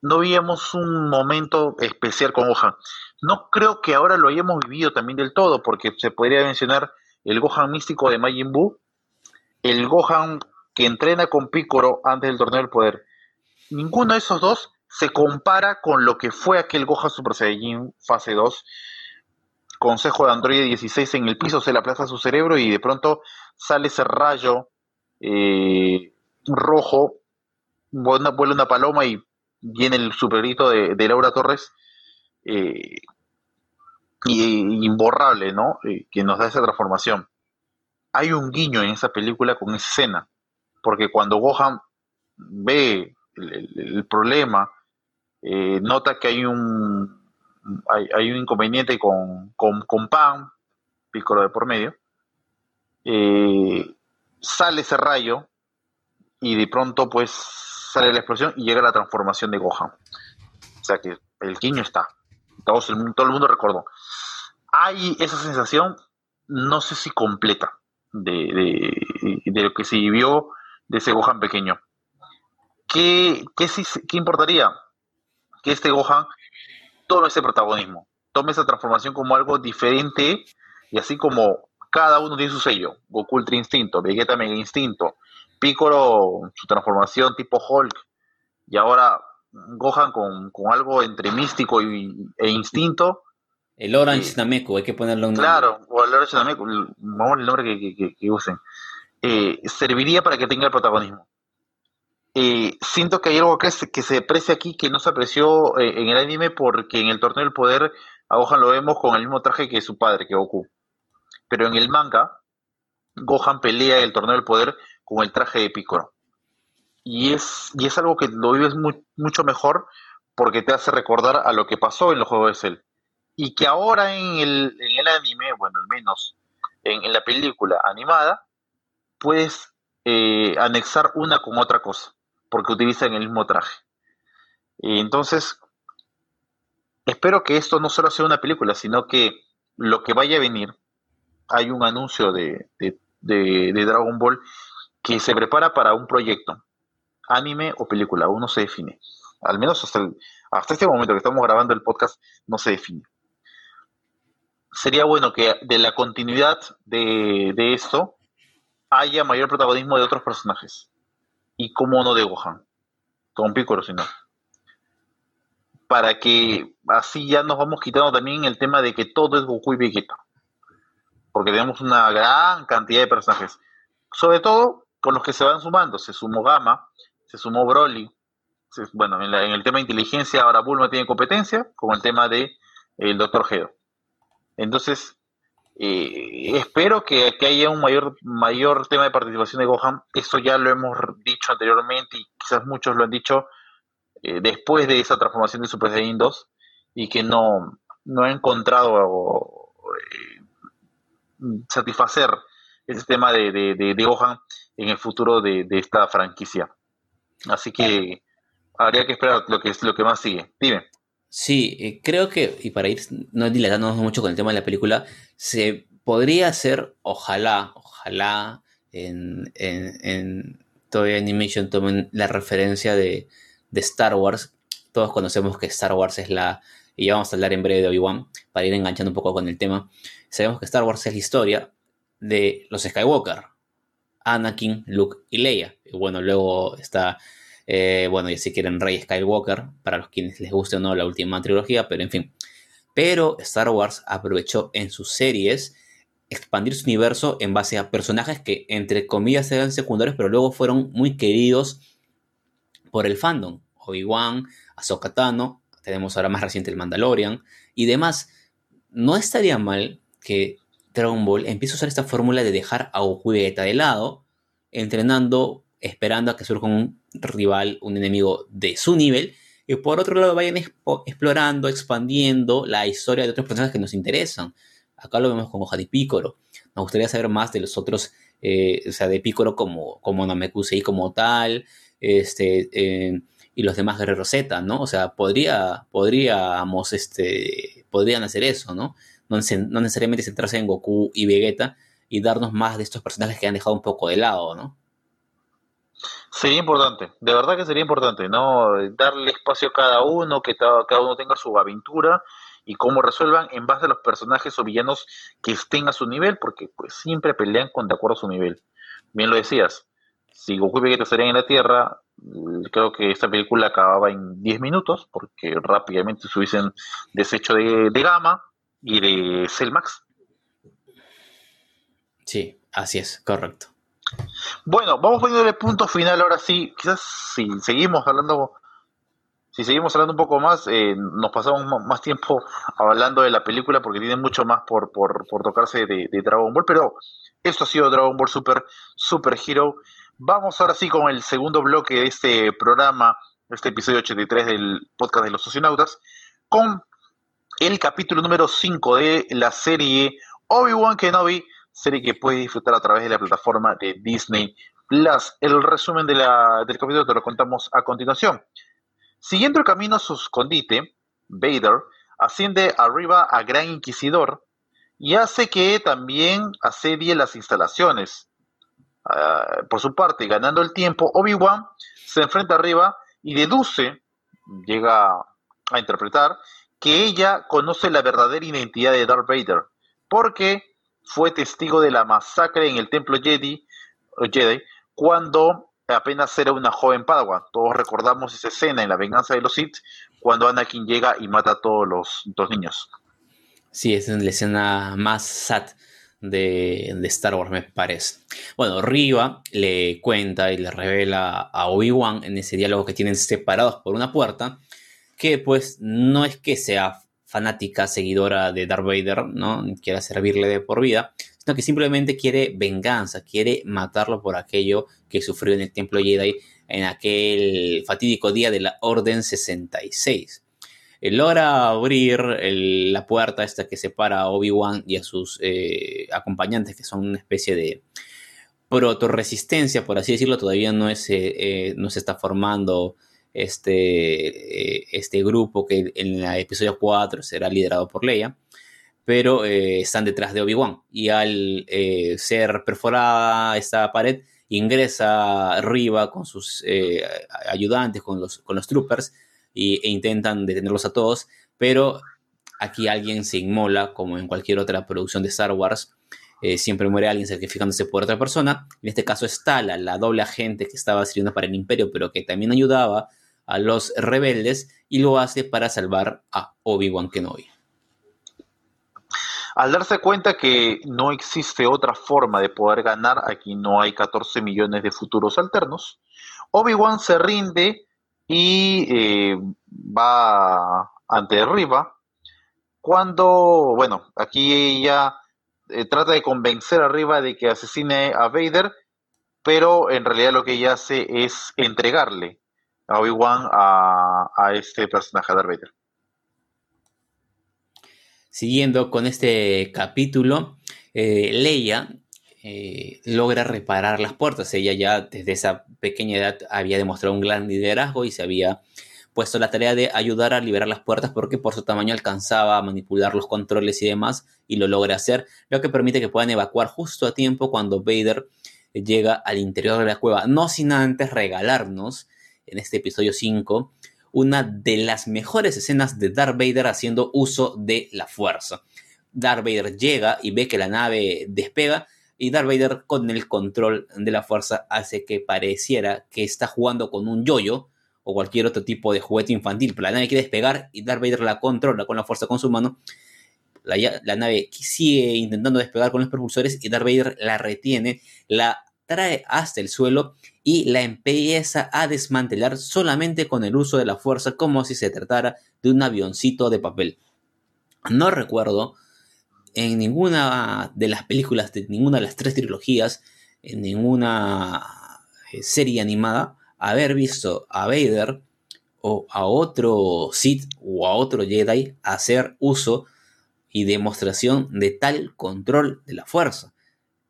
A: no veíamos un momento especial con Gohan. No creo que ahora lo hayamos vivido también del todo, porque se podría mencionar el Gohan místico de Majin Buu, el Gohan que entrena con Piccolo antes del torneo del poder. Ninguno de esos dos se compara con lo que fue aquel Gohan Super Saiyajin fase 2. consejo de Android 16 en el piso, se le aplaza su cerebro y de pronto sale ese rayo eh, rojo, vuela una paloma y viene el superito de, Laura Torres, eh, y, imborrable, ¿no? Eh, que nos da esa transformación. Hay un guiño en esa película con esa escena, porque cuando Gohan ve el, problema, nota que hay un hay, un inconveniente con, con, con Pan, Piccolo de por medio, sale ese rayo y de pronto pues sale la explosión y llega la transformación de Gohan. O sea que el guiño está. Todo el, mundo, todo recordó. Hay esa sensación, no sé si completa, de, lo que se vivió de ese Gohan pequeño. ¿Qué, qué, ¿Qué importaría? Que este Gohan tome ese protagonismo, tome esa transformación como algo diferente y así como cada uno tiene su sello. Goku Ultra Instinto, Vegeta Mega Instinto, Piccolo, su transformación tipo Hulk, y ahora Gohan con, algo entre místico y, e instinto.
B: El Orange Nameku, hay que un
A: nombre. Claro, o el Orange Nameku, vamos el nombre que, usen. Eh, serviría para que tenga el protagonismo. Eh, siento que hay algo que se, que se aprecia aquí que no se apreció eh, en el anime porque en el torneo del poder a Gohan lo vemos con el mismo traje que su padre, que Goku. Pero en el manga, Gohan pelea el torneo del poder con el traje de Piccolo. Y es, y es algo que lo vives mucho mejor porque te hace recordar a lo que pasó en los juegos de Cell. Y que ahora en el, en el anime, bueno, al menos en, la película animada, puedes eh, anexar una con otra cosa, porque utilizan el mismo traje. entonces, espero que esto no solo sea una película, sino que lo que vaya a venir, hay un anuncio de, Dragon Ball que se prepara para un proyecto, anime o película, uno se define. Al menos hasta, hasta este momento que estamos grabando el podcast, no se define. Sería bueno que de la continuidad de, esto haya mayor protagonismo de otros personajes. Y como no de Gohan, con Piccolo, sino. Para que así ya nos vamos quitando también el tema de que todo es Goku y Vegeta. Porque tenemos una gran cantidad de personajes. Sobre todo con los que se van sumando. Se sumó Gama, se sumó Broly. bueno, en, el tema de inteligencia ahora Bulma tiene competencia con el tema de el Doctor Gedo. Entonces, eh, espero que, haya un mayor, mayor tema de participación de Gohan. Eso ya lo hemos dicho anteriormente y quizás muchos lo han dicho eh, después de esa transformación de Super Saiyan 2 y que no, no ha encontrado satisfacer ese tema de, de Gohan en el futuro de, esta franquicia. Así que habría que esperar lo que lo que más sigue. Dime.
B: Sí, eh, creo que, y para ir no dilatándonos mucho con el tema de la película, se podría hacer, ojalá, ojalá, en, en, en Toy Animation tomen la referencia de, de, Star Wars. Todos conocemos que Star Wars es la, y ya vamos a hablar en breve de Obi-Wan, para ir enganchando un poco con el tema. Sabemos que Star Wars es la historia de los Skywalker, Anakin, Luke y Leia. Y bueno, luego está, eh, bueno, ya si quieren Rey Skywalker, para los quienes les guste o no la última trilogía, pero en fin. Pero Star Wars aprovechó en sus series expandir su universo en base a personajes que entre comillas eran secundarios, pero luego fueron muy queridos por el fandom. Obi-Wan, Ahsoka Tano, tenemos ahora más reciente el Mandalorian y demás. No estaría mal que Dragon Ball empieza a usar esta fórmula de dejar a Goku y Vegeta de lado, entrenando, esperando a que surja un rival, un enemigo de su nivel, y por otro lado vayan explorando, expandiendo la historia de otros personajes que nos interesan. Acá lo vemos con Gohan y Piccolo. Nos gustaría saber más de los otros, eh, o sea, de Piccolo como, como Namekusei como tal, este, eh, y los demás guerreros Z, ¿no? O sea, podría, podríamos, este, podrían hacer eso, ¿no? no, necesariamente centrarse en Goku y Vegeta y darnos más de estos personajes que han dejado un poco de lado, ¿no?
A: Sería importante, de verdad que sería importante, ¿no? Darle espacio a cada uno, que cada uno tenga su aventura y cómo resuelvan en base a los personajes o villanos que estén a su nivel, porque pues siempre pelean con de acuerdo a su nivel. Bien lo decías, si Goku y Vegeta estarían en la Tierra, creo que esta película acababa en 10 minutos, porque rápidamente se hubiesen deshecho de, de gama, y de Max.
B: Sí, así es, correcto.
A: Bueno, vamos poniéndole punto final ahora sí. Quizás si seguimos hablando, si seguimos hablando un poco más, eh, nos pasamos más tiempo hablando de la película porque tiene mucho más por, por, tocarse de, Dragon Ball. Pero esto ha sido Dragon Ball Super, Super Hero. Vamos ahora sí con el segundo bloque de este programa, este episodio 83 del podcast de los socionautas, con el capítulo número 5 de la serie Obi-Wan Kenobi serie que puedes disfrutar a través de la plataforma de Disney Plus. El resumen del capítulo te lo contamos a continuación. Siguiendo el camino a su escondite, Vader asciende arriba a Gran Inquisidor y hace que también asedie las instalaciones. Ah, por su parte, ganando el tiempo, Obi-Wan se enfrenta arriba y deduce, llega a interpretar, que ella conoce la verdadera identidad de Darth Vader, porque fue testigo de la masacre en el templo Jedi, cuando apenas era una joven Padawan. Todos recordamos esa escena en La venganza de los Sith, cuando Anakin llega y mata a todos los dos niños.
B: Sí, es la escena más sad de, Star Wars, me parece. Bueno, Riva le cuenta y le revela a Obi-Wan en ese diálogo que tienen separados por una puerta, que pues no es que sea fanática, seguidora de Darth Vader, ¿no? Quiere servirle de por vida, sino que simplemente quiere venganza, quiere matarlo por aquello que sufrió en el Templo Jedi en aquel fatídico día de la Orden 66. Logra abrir la puerta esta que separa a Obi-Wan y a sus eh, acompañantes, que son una especie de proto-resistencia, por así decirlo, todavía no, es, eh, eh, no se está formando este, este grupo que en el episodio 4 será liderado por Leia, pero están detrás de Obi-Wan. Y al ser perforada esta pared, ingresa arriba con sus ayudantes, con los, con los troopers, e intentan detenerlos a todos, pero aquí alguien se inmola, como en cualquier otra producción de Star Wars. siempre muere alguien sacrificándose por otra persona. En este caso es Tala, la doble agente que estaba sirviendo para el imperio, pero que también ayudaba a los rebeldes y lo hace para salvar a Obi-Wan Kenobi.
A: Al darse cuenta que no existe otra forma de poder ganar, aquí no hay 14 millones de futuros alternos, Obi-Wan se rinde y eh, va ante Riva, cuando, bueno, aquí ella eh, trata de convencer a de que asesine a Vader, pero en realidad lo que ella hace es entregarle a Obi-Wan a, este personaje de Darth Vader.
B: Siguiendo con este capítulo, eh, Leia eh, logra reparar las puertas. Ella ya desde esa pequeña edad había demostrado un gran liderazgo y se había puesto la tarea de ayudar a liberar las puertas porque por su tamaño alcanzaba a manipular los controles y demás y lo logra hacer, lo que permite que puedan evacuar justo a tiempo cuando Vader llega al interior de la cueva, no sin antes regalarnos en este episodio 5 una de las mejores escenas de Darth Vader haciendo uso de la fuerza. Darth Vader llega y ve que la nave despega y Darth Vader con el control de la fuerza hace que pareciera que está jugando con un yoyo o cualquier otro tipo de juguete infantil, pero la nave quiere despegar y Darth Vader la controla con la fuerza con su mano. La, nave sigue intentando despegar con los propulsores y Darth Vader la retiene, la trae hasta el suelo y la empieza a desmantelar solamente con el uso de la fuerza como si se tratara de un avioncito de papel. No recuerdo en ninguna de las películas de ninguna de las tres trilogías, en ninguna eh, serie animada, haber visto a Vader o a otro Sith o a otro Jedi hacer uso y demostración de tal control de la fuerza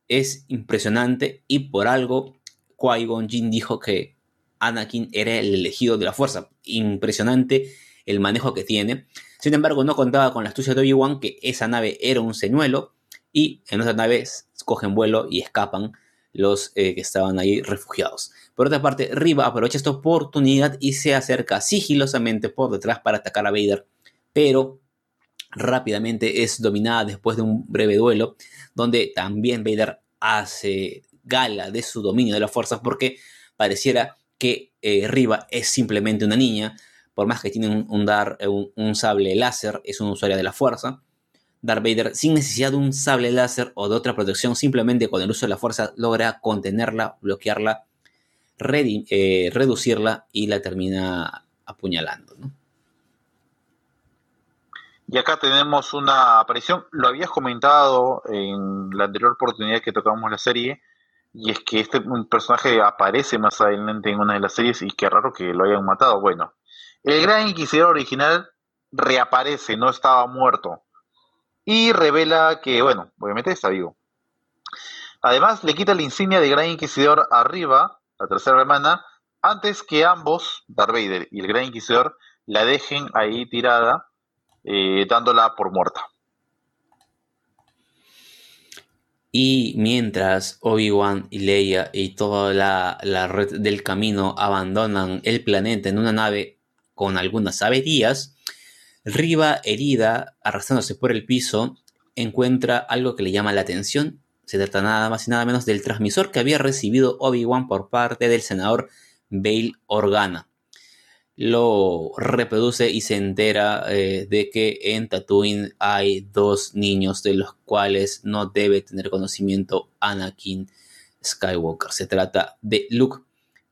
B: es impresionante y por algo Qui-Gon Jinn dijo que Anakin era el elegido de la fuerza. Impresionante el manejo que tiene. Sin embargo, no contaba con la astucia de Obi-Wan que esa nave era un señuelo y en otras naves cogen vuelo y escapan los eh, que estaban ahí refugiados. Por otra parte, Riva aprovecha esta oportunidad y se acerca sigilosamente por detrás para atacar a Vader, pero rápidamente es dominada después de un breve duelo, donde también Vader hace gala de su dominio de las fuerzas porque pareciera que eh, Riva es simplemente una niña, por más que tiene un, dar, un, sable láser, es una usuaria de la fuerza. Darth Vader, sin necesidad de un sable láser o de otra protección, simplemente con el uso de la fuerza logra contenerla, bloquearla, eh, reducirla y la termina apuñalando.
A: Y acá tenemos una aparición, lo habías comentado en la anterior oportunidad que tocamos la serie, y es que este personaje aparece más adelante en una de las series y qué raro que lo hayan matado. Bueno, el Gran Inquisidor original reaparece, no estaba muerto. Y revela que, bueno, obviamente está vivo. Además, le quita la insignia de Gran Inquisidor arriba, la tercera hermana, antes que ambos, Darth Vader y el Gran Inquisidor, la dejen ahí tirada, eh, dándola por muerta.
B: Y mientras Obi-Wan y Leia y toda la, la, red del camino abandonan el planeta en una nave con algunas averías, Riva, herida, arrastrándose por el piso, encuentra algo que le llama la atención. Se trata nada más y nada menos del transmisor que había recibido Obi-Wan por parte del senador Bail Organa. Lo reproduce y se entera eh, de que en Tatooine hay dos niños de los cuales no debe tener conocimiento Anakin Skywalker. Se trata de Luke,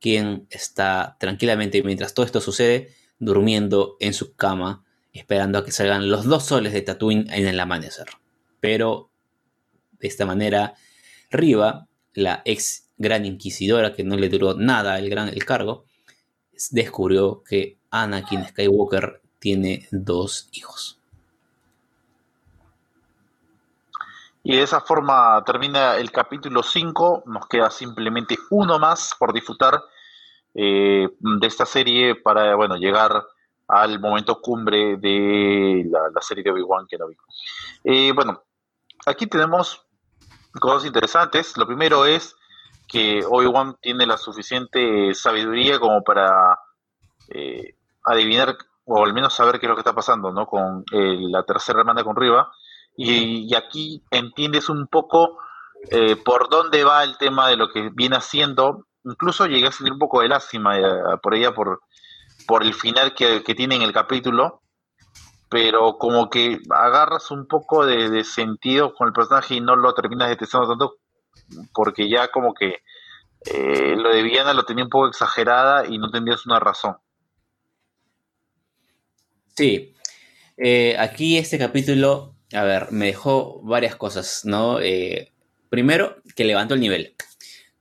B: quien está tranquilamente mientras todo esto sucede, durmiendo en su cama esperando a que salgan los dos soles de Tatooine en el amanecer. Pero de esta manera, Riva, la ex gran inquisidora que no le duró nada el, gran, el cargo, descubrió que Anakin Skywalker tiene dos hijos.
A: Y de esa forma termina el capítulo 5. Nos queda simplemente uno más por disfrutar eh, de esta serie para bueno, llegar al momento cumbre de la, serie de Obi-Wan Kenobi. Eh, bueno, aquí tenemos cosas interesantes. Lo primero es que Obi-Wan tiene la suficiente sabiduría como para eh, adivinar o al menos saber qué es lo que está pasando ¿no? con eh, la tercera hermana con Riva. Y, aquí entiendes un poco eh, por dónde va el tema de lo que viene haciendo. Incluso llegué a sentir un poco de lástima por ella por por el final que, tiene en el capítulo, pero como que agarras un poco de, sentido con el personaje y no lo terminas detestando tanto, porque ya como que eh, lo de Viana lo tenía un poco exagerada y no tendrías una razón.
B: Sí, eh, aquí este capítulo, a ver, me dejó varias cosas, ¿no? Eh, primero, que levantó el nivel.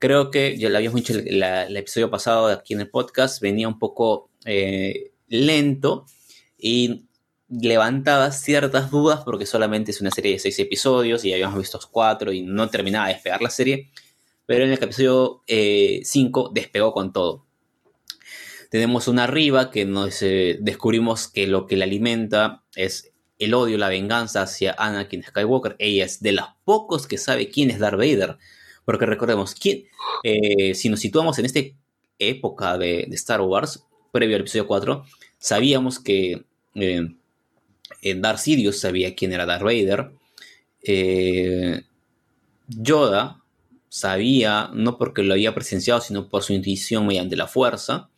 B: Creo que ya lo habíamos dicho el, el episodio pasado aquí en el podcast, venía un poco eh, lento y levantaba ciertas dudas porque solamente es una serie de seis episodios y habíamos visto cuatro y no terminaba de despegar la serie, pero en el episodio 5 eh, despegó con todo. Tenemos una arriba que nos eh, descubrimos que lo que la alimenta es el odio, la venganza hacia Anakin Skywalker. Ella es de los pocos que sabe quién es Darth Vader. Porque recordemos, ¿quién, si nos situamos en esta época de, de Star Wars, previo al episodio 4, sabíamos que eh, Darth Sidious sabía quién era Darth Vader. Eh, Yoda sabía, no porque lo había presenciado, sino por su intuición mediante la fuerza.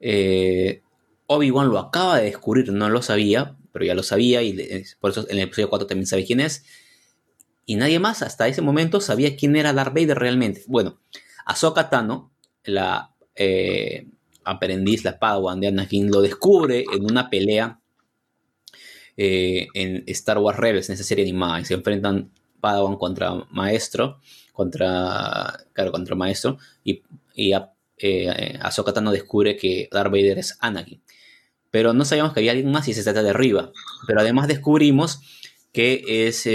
B: Eh, Obi-Wan lo acaba de descubrir, no lo sabía, pero ya lo sabía y por eso en el episodio 4 también sabe quién es. Y nadie más hasta ese momento sabía quién era Darth Vader realmente. Bueno, Ahsoka Tano, la eh, aprendiz, la Padawan de Anakin, lo descubre en una pelea eh, en Star Wars Rebels, en esa serie animada, y se enfrentan Padawan contra Maestro, contra, claro, contra Maestro, y, y eh, Ahsoka Tano descubre que Darth Vader es Anakin. Pero no sabíamos que había alguien más y se trata de arriba. Pero además descubrimos que es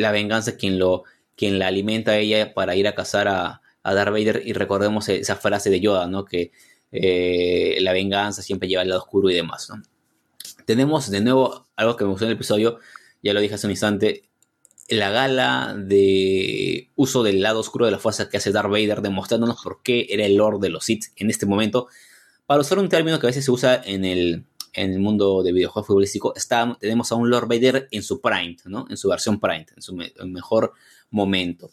B: la venganza quien, lo, quien la alimenta a ella para ir a cazar a, a Darth Vader y recordemos esa frase de Yoda, ¿no? Que eh, la venganza siempre lleva al lado oscuro y demás, ¿no? Tenemos de nuevo algo que me gustó en el episodio, ya lo dije hace un instante, la gala de uso del lado oscuro de la fuerza que hace Darth Vader, demostrándonos por qué era el Lord de los Sith en este momento. Para usar un término que a veces se usa en el, en el mundo de videojuegos futbolístico, tenemos a un Lord Vader en su prime, ¿no? En su versión prime, en su mejor momento.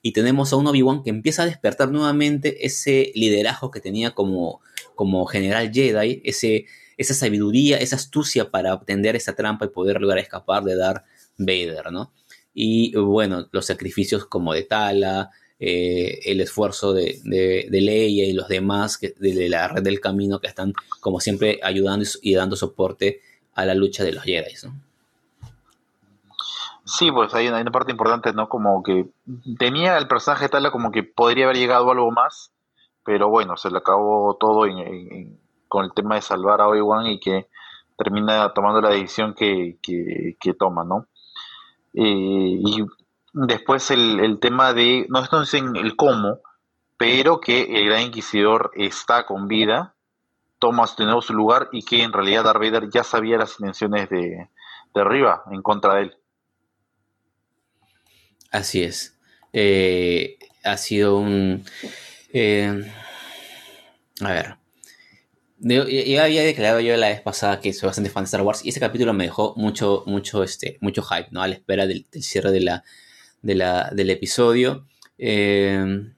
B: y tenemos a un Obi-Wan que empieza a despertar nuevamente ese liderazgo que tenía como, como general Jedi, ese, esa sabiduría, esa astucia para obtener esa trampa y poder lograr escapar de Darth Vader, ¿no? Y bueno, los sacrificios como de Tala, eh, el esfuerzo de, de, Leia y los demás de, la red del camino que están como siempre ayudando y, dando soporte a la lucha de los Jedi, ¿no?
A: Sí, pues hay una, parte importante, ¿no? Como que tenía el personaje Tala como que podría haber llegado algo más, pero bueno, se le acabó todo con el tema de salvar a Obi-Wan y que termina tomando la decisión que, que toma, ¿no? Eh, y después el, tema de, no esto en el cómo, pero que el Gran Inquisidor está con vida, toma de nuevo su lugar y que en realidad Darth Vader ya sabía las intenciones de, de arriba en contra de él.
B: Así es. Eh, ha sido un... Eh, a ver, yo, había declarado yo la vez pasada que soy bastante fan de Star Wars y ese capítulo me dejó mucho, mucho, este, mucho hype, ¿no? A la espera del, cierre de la, del episodio. Eh,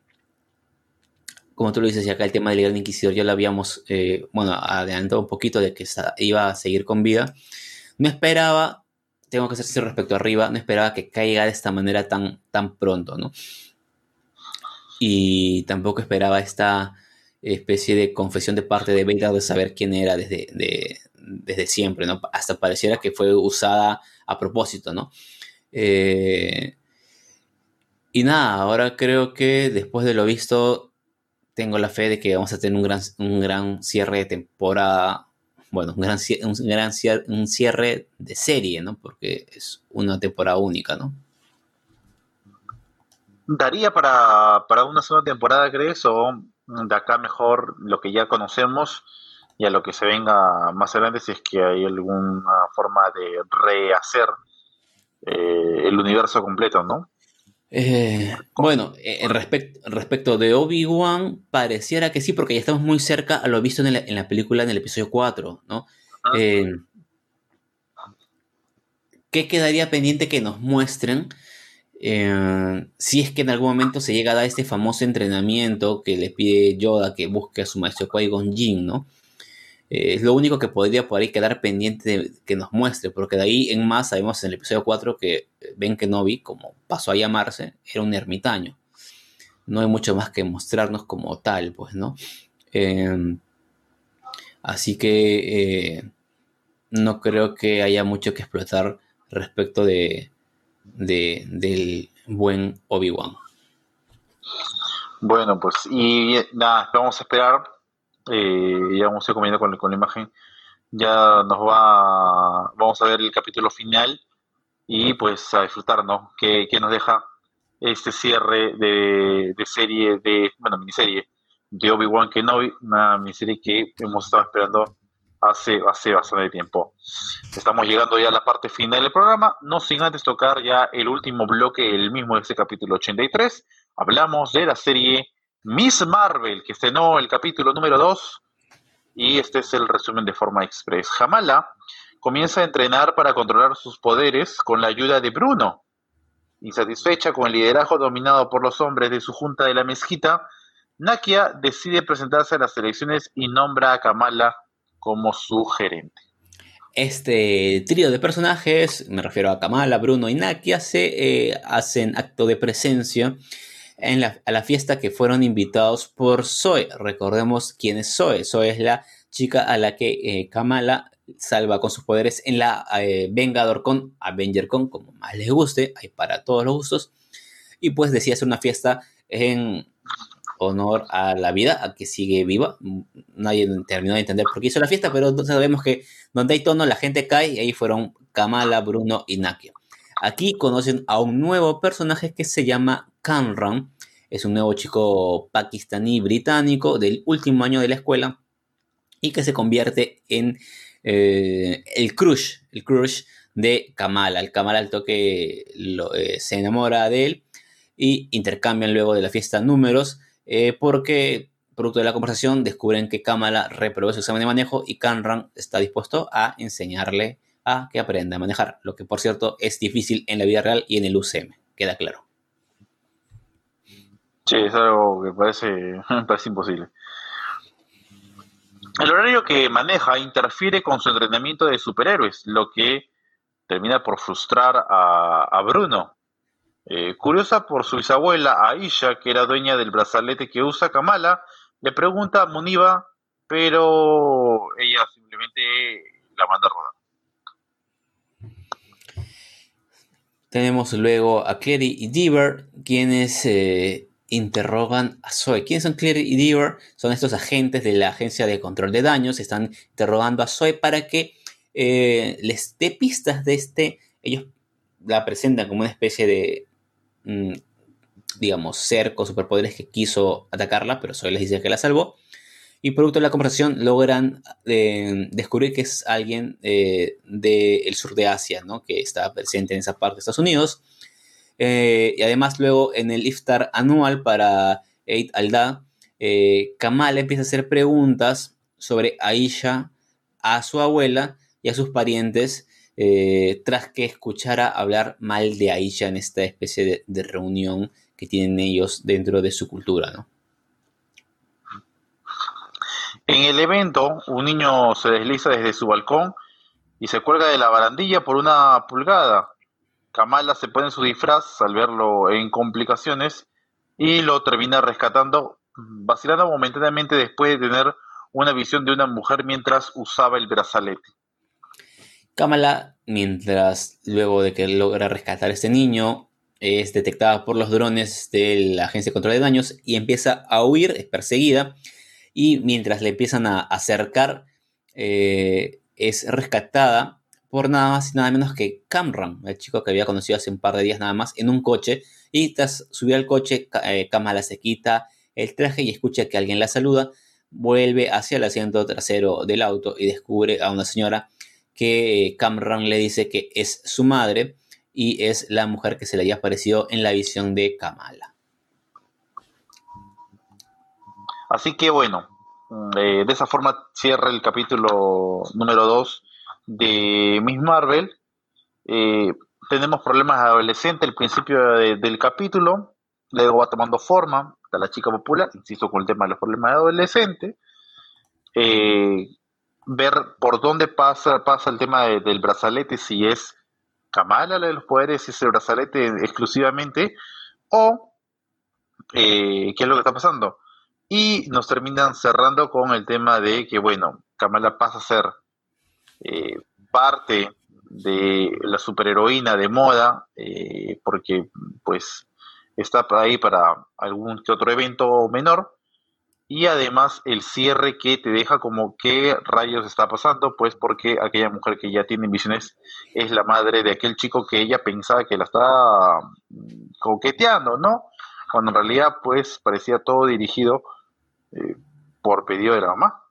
B: como tú lo dices, acá el tema del Gran Inquisidor ya lo habíamos, eh, bueno, adelantado un poquito de que iba a seguir con vida. No esperaba, tengo que ser sincero respecto arriba, no esperaba que caiga de esta manera tan, tan pronto, ¿no? Y tampoco esperaba esta especie de confesión de parte de Vader de saber quién era desde, desde siempre, ¿no? Hasta pareciera que fue usada a propósito, ¿no? Eh, y nada, ahora creo que después de lo visto, tengo la fe de que vamos a tener un gran, un gran cierre de temporada, bueno, un gran, un gran cierre, un cierre de serie, ¿no? Porque es una temporada única, ¿no?
A: ¿Daría para, para una sola temporada, crees? ¿O de acá mejor lo que ya conocemos y a lo que se venga más adelante si es que hay alguna forma de rehacer eh, el universo completo, ¿no?
B: Eh, bueno, eh, respecto de Obi-Wan, pareciera que sí, porque ya estamos muy cerca a lo visto en la, película en el episodio 4, ¿no? ¿Qué quedaría pendiente que nos muestren? Eh, si es que en algún momento se llega a dar este famoso entrenamiento que le pide Yoda que busque a su maestro Qui-Gon Jinn, ¿no? Eh, es lo único que podría por ahí quedar pendiente de que nos muestre, porque de ahí en más sabemos en el episodio 4 que Ben Kenobi, como pasó a llamarse, era un ermitaño. No hay mucho más que mostrarnos como tal, pues, ¿no? Em, así que eh, no creo que haya mucho que explotar respecto de, de, del buen Obi-Wan.
A: Bueno, pues y nada, vamos a esperar. Eh, ya vamos a ir comiendo con, con, la imagen. Ya nos va, vamos a ver el capítulo final y pues a disfrutar, ¿no? Que, nos deja este cierre de, de, serie, de, bueno, miniserie de Obi-Wan Kenobi, una miniserie que hemos estado esperando hace, hace bastante tiempo. Estamos llegando ya a la parte final del programa, no sin antes tocar ya el último bloque, el mismo de este capítulo 83. Hablamos de la serie Miss Marvel, que estrenó el capítulo número 2, y este es el resumen de forma express. Jamala comienza a entrenar para controlar sus poderes con la ayuda de Bruno. Insatisfecha con el liderazgo dominado por los hombres de su junta de la mezquita, Nakia decide presentarse a las elecciones y nombra a Kamala como su gerente.
B: Este trío de personajes, me refiero a Kamala, Bruno y Nakia, se eh, hacen acto de presencia en la, a la fiesta que fueron invitados por Zoe. Recordemos quién es Zoe. Zoe es la chica a la que eh, Kamala salva con sus poderes en la eh, Vengador Con, Avenger Con, como más les guste, hay para todos los gustos. Y pues decía hacer una fiesta en honor a la vida, a que sigue viva. Nadie terminó de entender por qué hizo la fiesta, pero sabemos que donde hay tono la gente cae y ahí fueron Kamala, Bruno y Nakia. Aquí conocen a un nuevo personaje que se llama Kamran. Es un nuevo chico pakistaní británico del último año de la escuela y que se convierte en eh, el crush, el crush de Kamala. El Kamala al toque eh, se enamora de él y intercambian luego de la fiesta números eh, porque producto de la conversación descubren que Kamala reprobó su examen de manejo y Kanran está dispuesto a enseñarle que aprenda a manejar, lo que por cierto es difícil en la vida real y en el UCM, queda claro.
A: Sí, es algo que parece, (laughs) parece imposible. El horario que maneja interfiere con su entrenamiento de superhéroes, lo que termina por frustrar a, Bruno. Eh, curiosa por su bisabuela Aisha, que era dueña del brazalete que usa Kamala, le pregunta a Muniba, pero ella simplemente la manda a rodar.
B: Tenemos luego a Clary y Deaver, quienes eh, interrogan a Zoe. ¿Quiénes son Clary y Deaver? Son estos agentes de la Agencia de Control de Daños. Están interrogando a Zoe para que eh, les dé pistas de este. Ellos la presentan como una especie de, mm, digamos, ser con superpoderes que quiso atacarla, pero Zoe les dice que la salvó. Y producto de la conversación logran eh, descubrir que es alguien eh, del sur de Asia, ¿no? que está presente en esa parte de Estados Unidos. Eh, y además luego en el iftar anual para Eid al-Da, Kamal empieza a hacer preguntas sobre Aisha a su abuela y a sus parientes tras que escuchara hablar mal de Aisha en esta especie de reunión que tienen ellos dentro de su cultura, ¿no?
A: En el evento, un niño se desliza desde su balcón y se cuelga de la barandilla por una pulgada. Kamala se pone su disfraz al verlo en complicaciones y lo termina rescatando, vacilando momentáneamente después de tener una visión de una mujer mientras usaba el brazalete.
B: Kamala, mientras luego de que logra rescatar a este niño, es detectada por los drones de la Agencia de Control de Daños y empieza a huir, es perseguida y mientras le empiezan a acercar, eh, es rescatada por nada más y nada menos que Camran, el chico que había conocido hace un par de días nada más, en un coche. Y tras subir al coche, eh, Kamala se quita el traje y escucha que alguien la saluda. Vuelve hacia el asiento trasero del auto y descubre a una señora que Camran le dice que es su madre y es la mujer que se le había aparecido en la visión de Kamala.
A: Así que bueno, mm, eh, de esa forma cierra el capítulo número 2 de Miss Marvel. Eh, tenemos problemas adolescentes al principio del capítulo, luego va tomando forma, está la chica popular, insisto con el tema de los problemas adolescentes. Eh, ver por dónde pasa, pasa el tema del brazalete, si es Kamala la de los poderes, si es el brazalete exclusivamente, o qué es lo que está pasando. Y nos terminan cerrando con el tema de que, bueno, Kamala pasa a ser eh, parte de la superheroína de moda, eh, porque pues está ahí para algún que otro evento menor. Y además el cierre que te deja como qué rayos está pasando, pues porque aquella mujer que ya tiene visiones es la madre de aquel chico que ella pensaba que la estaba mm, coqueteando, ¿no? Cuando en realidad pues parecía todo dirigido eh, por pedido de la mamá.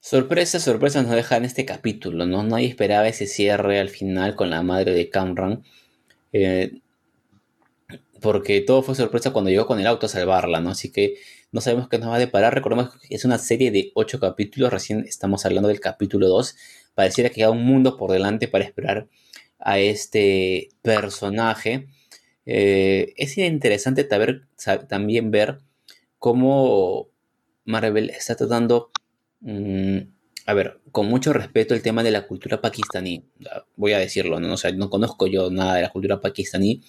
B: Sorpresa, sorpresa nos deja en este capítulo, ¿no? Nadie esperaba ese cierre al final con la madre de Camran. Eh, porque todo fue sorpresa cuando llegó con el auto a salvarla, ¿no? Así que no sabemos qué nos va a deparar. Recordemos que es una serie de ocho capítulos, recién estamos hablando del capítulo 2. Pareciera que queda un mundo por delante para esperar a este personaje. Eh, es interesante también ver cómo Marvel está tratando, mm, a ver, con mucho respeto el tema de la cultura pakistaní. Voy a decirlo, ¿no? O sea, no conozco yo nada de la cultura pakistaní.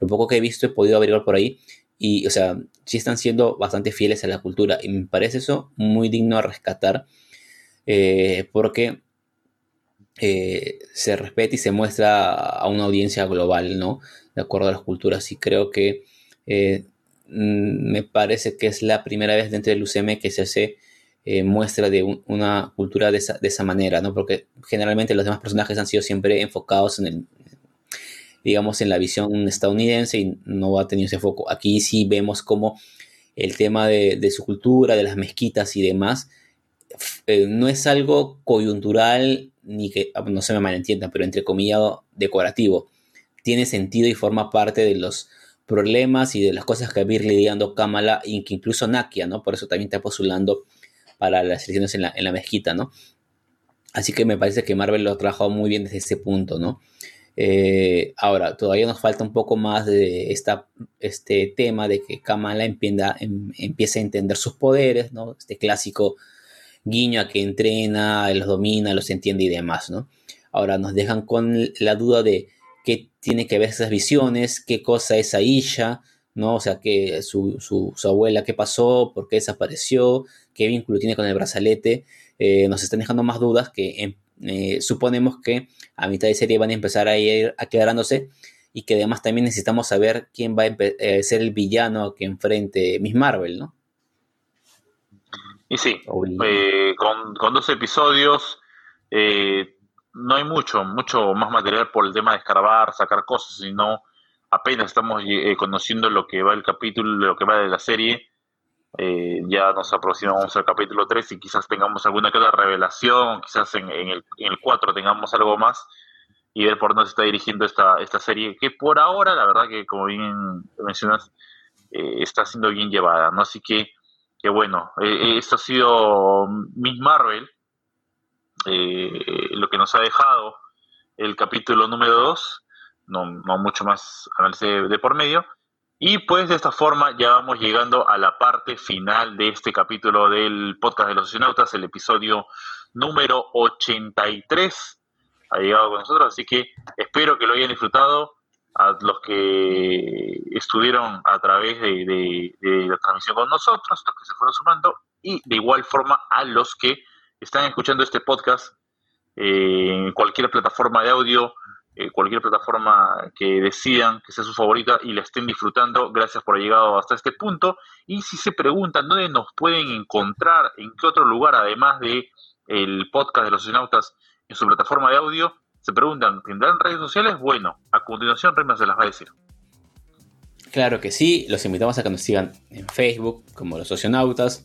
B: Lo poco que he visto he podido averiguar por ahí. Y, o sea, sí están siendo bastante fieles a la cultura. Y me parece eso muy digno a rescatar. Eh, porque eh, se respeta y se muestra a una audiencia global, ¿no? De acuerdo a las culturas. Y creo que eh, me parece que es la primera vez dentro del UCM que se hace eh, muestra de una cultura de esa, manera, ¿no? Porque generalmente los demás personajes han sido siempre enfocados en el, digamos, en la visión estadounidense y no ha tenido ese foco. Aquí sí vemos como el tema de, su cultura, de las mezquitas y demás, eh, no es algo coyuntural ni que, ah, no se me malentienda, pero entre comillas decorativo. Tiene sentido y forma parte de los problemas y de las cosas que va a ir lidiando Kamala, que incluso Nakia, ¿no? Por eso también está postulando para las elecciones en la, mezquita, ¿no? Así que me parece que Marvel lo ha trabajado muy bien desde ese punto, ¿no? Eh, ahora, todavía nos falta un poco más de este tema de que Kamala empieza, em, empiece a entender sus poderes, ¿no? Este clásico guiño a que entrena, los domina, los entiende y demás, ¿no? Ahora nos dejan con la duda de qué tiene que ver esas visiones, qué cosa es Aisha, ¿no? O sea, que su, su, abuela, qué pasó, por qué desapareció, qué vínculo tiene con el brazalete. Eh, nos están dejando más dudas que em, eh, suponemos que a mitad de serie van a empezar a ir aclarándose y que además también necesitamos saber quién va a eh, ser el villano que enfrente Miss Marvel, ¿no?
A: Y sí, eh, con, dos episodios no hay mucho, mucho más material por el tema de escarbar, sacar cosas, sino apenas estamos conociendo lo que va el capítulo, lo que va de la serie eh, ya nos aproximamos al capítulo 3 y quizás tengamos alguna que otra revelación, quizás en, el, en 4 tengamos algo más y ver por dónde se está dirigiendo esta, esta serie, que por ahora, la verdad que como bien mencionas, eh, está siendo bien llevada, ¿no? Así que, que bueno, eh, esto ha sido Miss Marvel, lo que nos ha dejado el capítulo número 2, no, no mucho más análisis de por medio, y pues de esta forma ya vamos llegando a la parte final de este capítulo del podcast de los socionautas, el episodio número 83 ha llegado con nosotros, así que espero que lo hayan disfrutado. A los que estuvieron a través de, la transmisión con nosotros, los que se fueron sumando, y de igual forma a los que están escuchando este podcast en cualquier plataforma de audio, eh, cualquier plataforma que decidan que sea su favorita y la estén disfrutando. Gracias por haber llegado hasta este punto. Y si se preguntan dónde nos pueden encontrar, en qué otro lugar, además de el podcast de los astronautas en su plataforma de audio, se preguntan, ¿tendrán redes sociales? Bueno, a continuación Rima se las va a decir.
B: Claro que sí, los invitamos a que nos sigan en Facebook como los socionautas,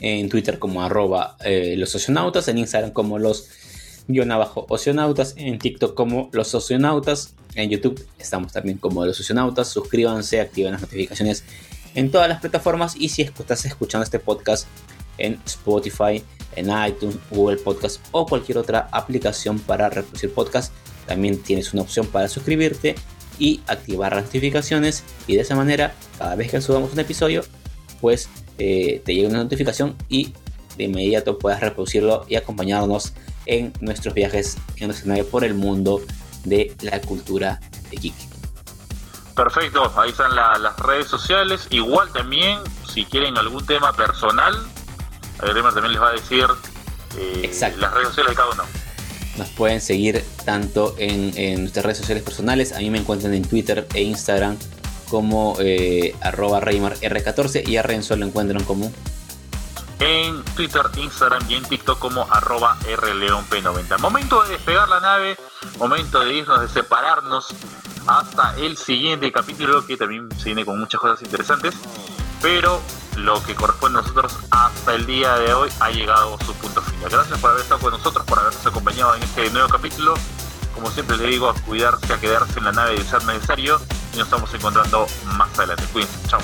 B: en Twitter como arroba eh, en Instagram como los guion oceanautas, en TikTok como los oceanautas, en YouTube estamos también como los oceanautas, suscríbanse, activen las notificaciones en todas las plataformas y si estás escuchando este podcast en Spotify, en iTunes, Google Podcast o cualquier otra aplicación para reproducir podcast, también tienes una opción para suscribirte y activar las notificaciones y de esa manera cada vez que subamos un episodio pues eh, te llega una notificación y de inmediato puedas reproducirlo y acompañarnos en nuestros viajes en nuestra nave por el mundo de la cultura de geek.
A: Perfecto, ahí están las redes sociales. Igual también, si quieren algún tema personal, Además también les va a decir eh, las redes sociales de cada uno.
B: Nos pueden seguir tanto en, nuestras redes sociales personales. A mí me encuentran en Twitter e Instagram como eh, arroba R14 y a Renzo lo encuentran como
A: en Twitter, Instagram y en TikTok como arroba rleonp90. Momento de despegar la nave, momento de irnos, de separarnos hasta el siguiente capítulo que también se viene con muchas cosas interesantes, pero lo que corresponde a nosotros hasta el día de hoy ha llegado a su punto final. Gracias por haber estado con nosotros, por habernos acompañado en este nuevo capítulo. Como siempre le digo, a cuidarse, a quedarse en la nave de ser necesario y nos estamos encontrando más adelante. Cuídense, chao.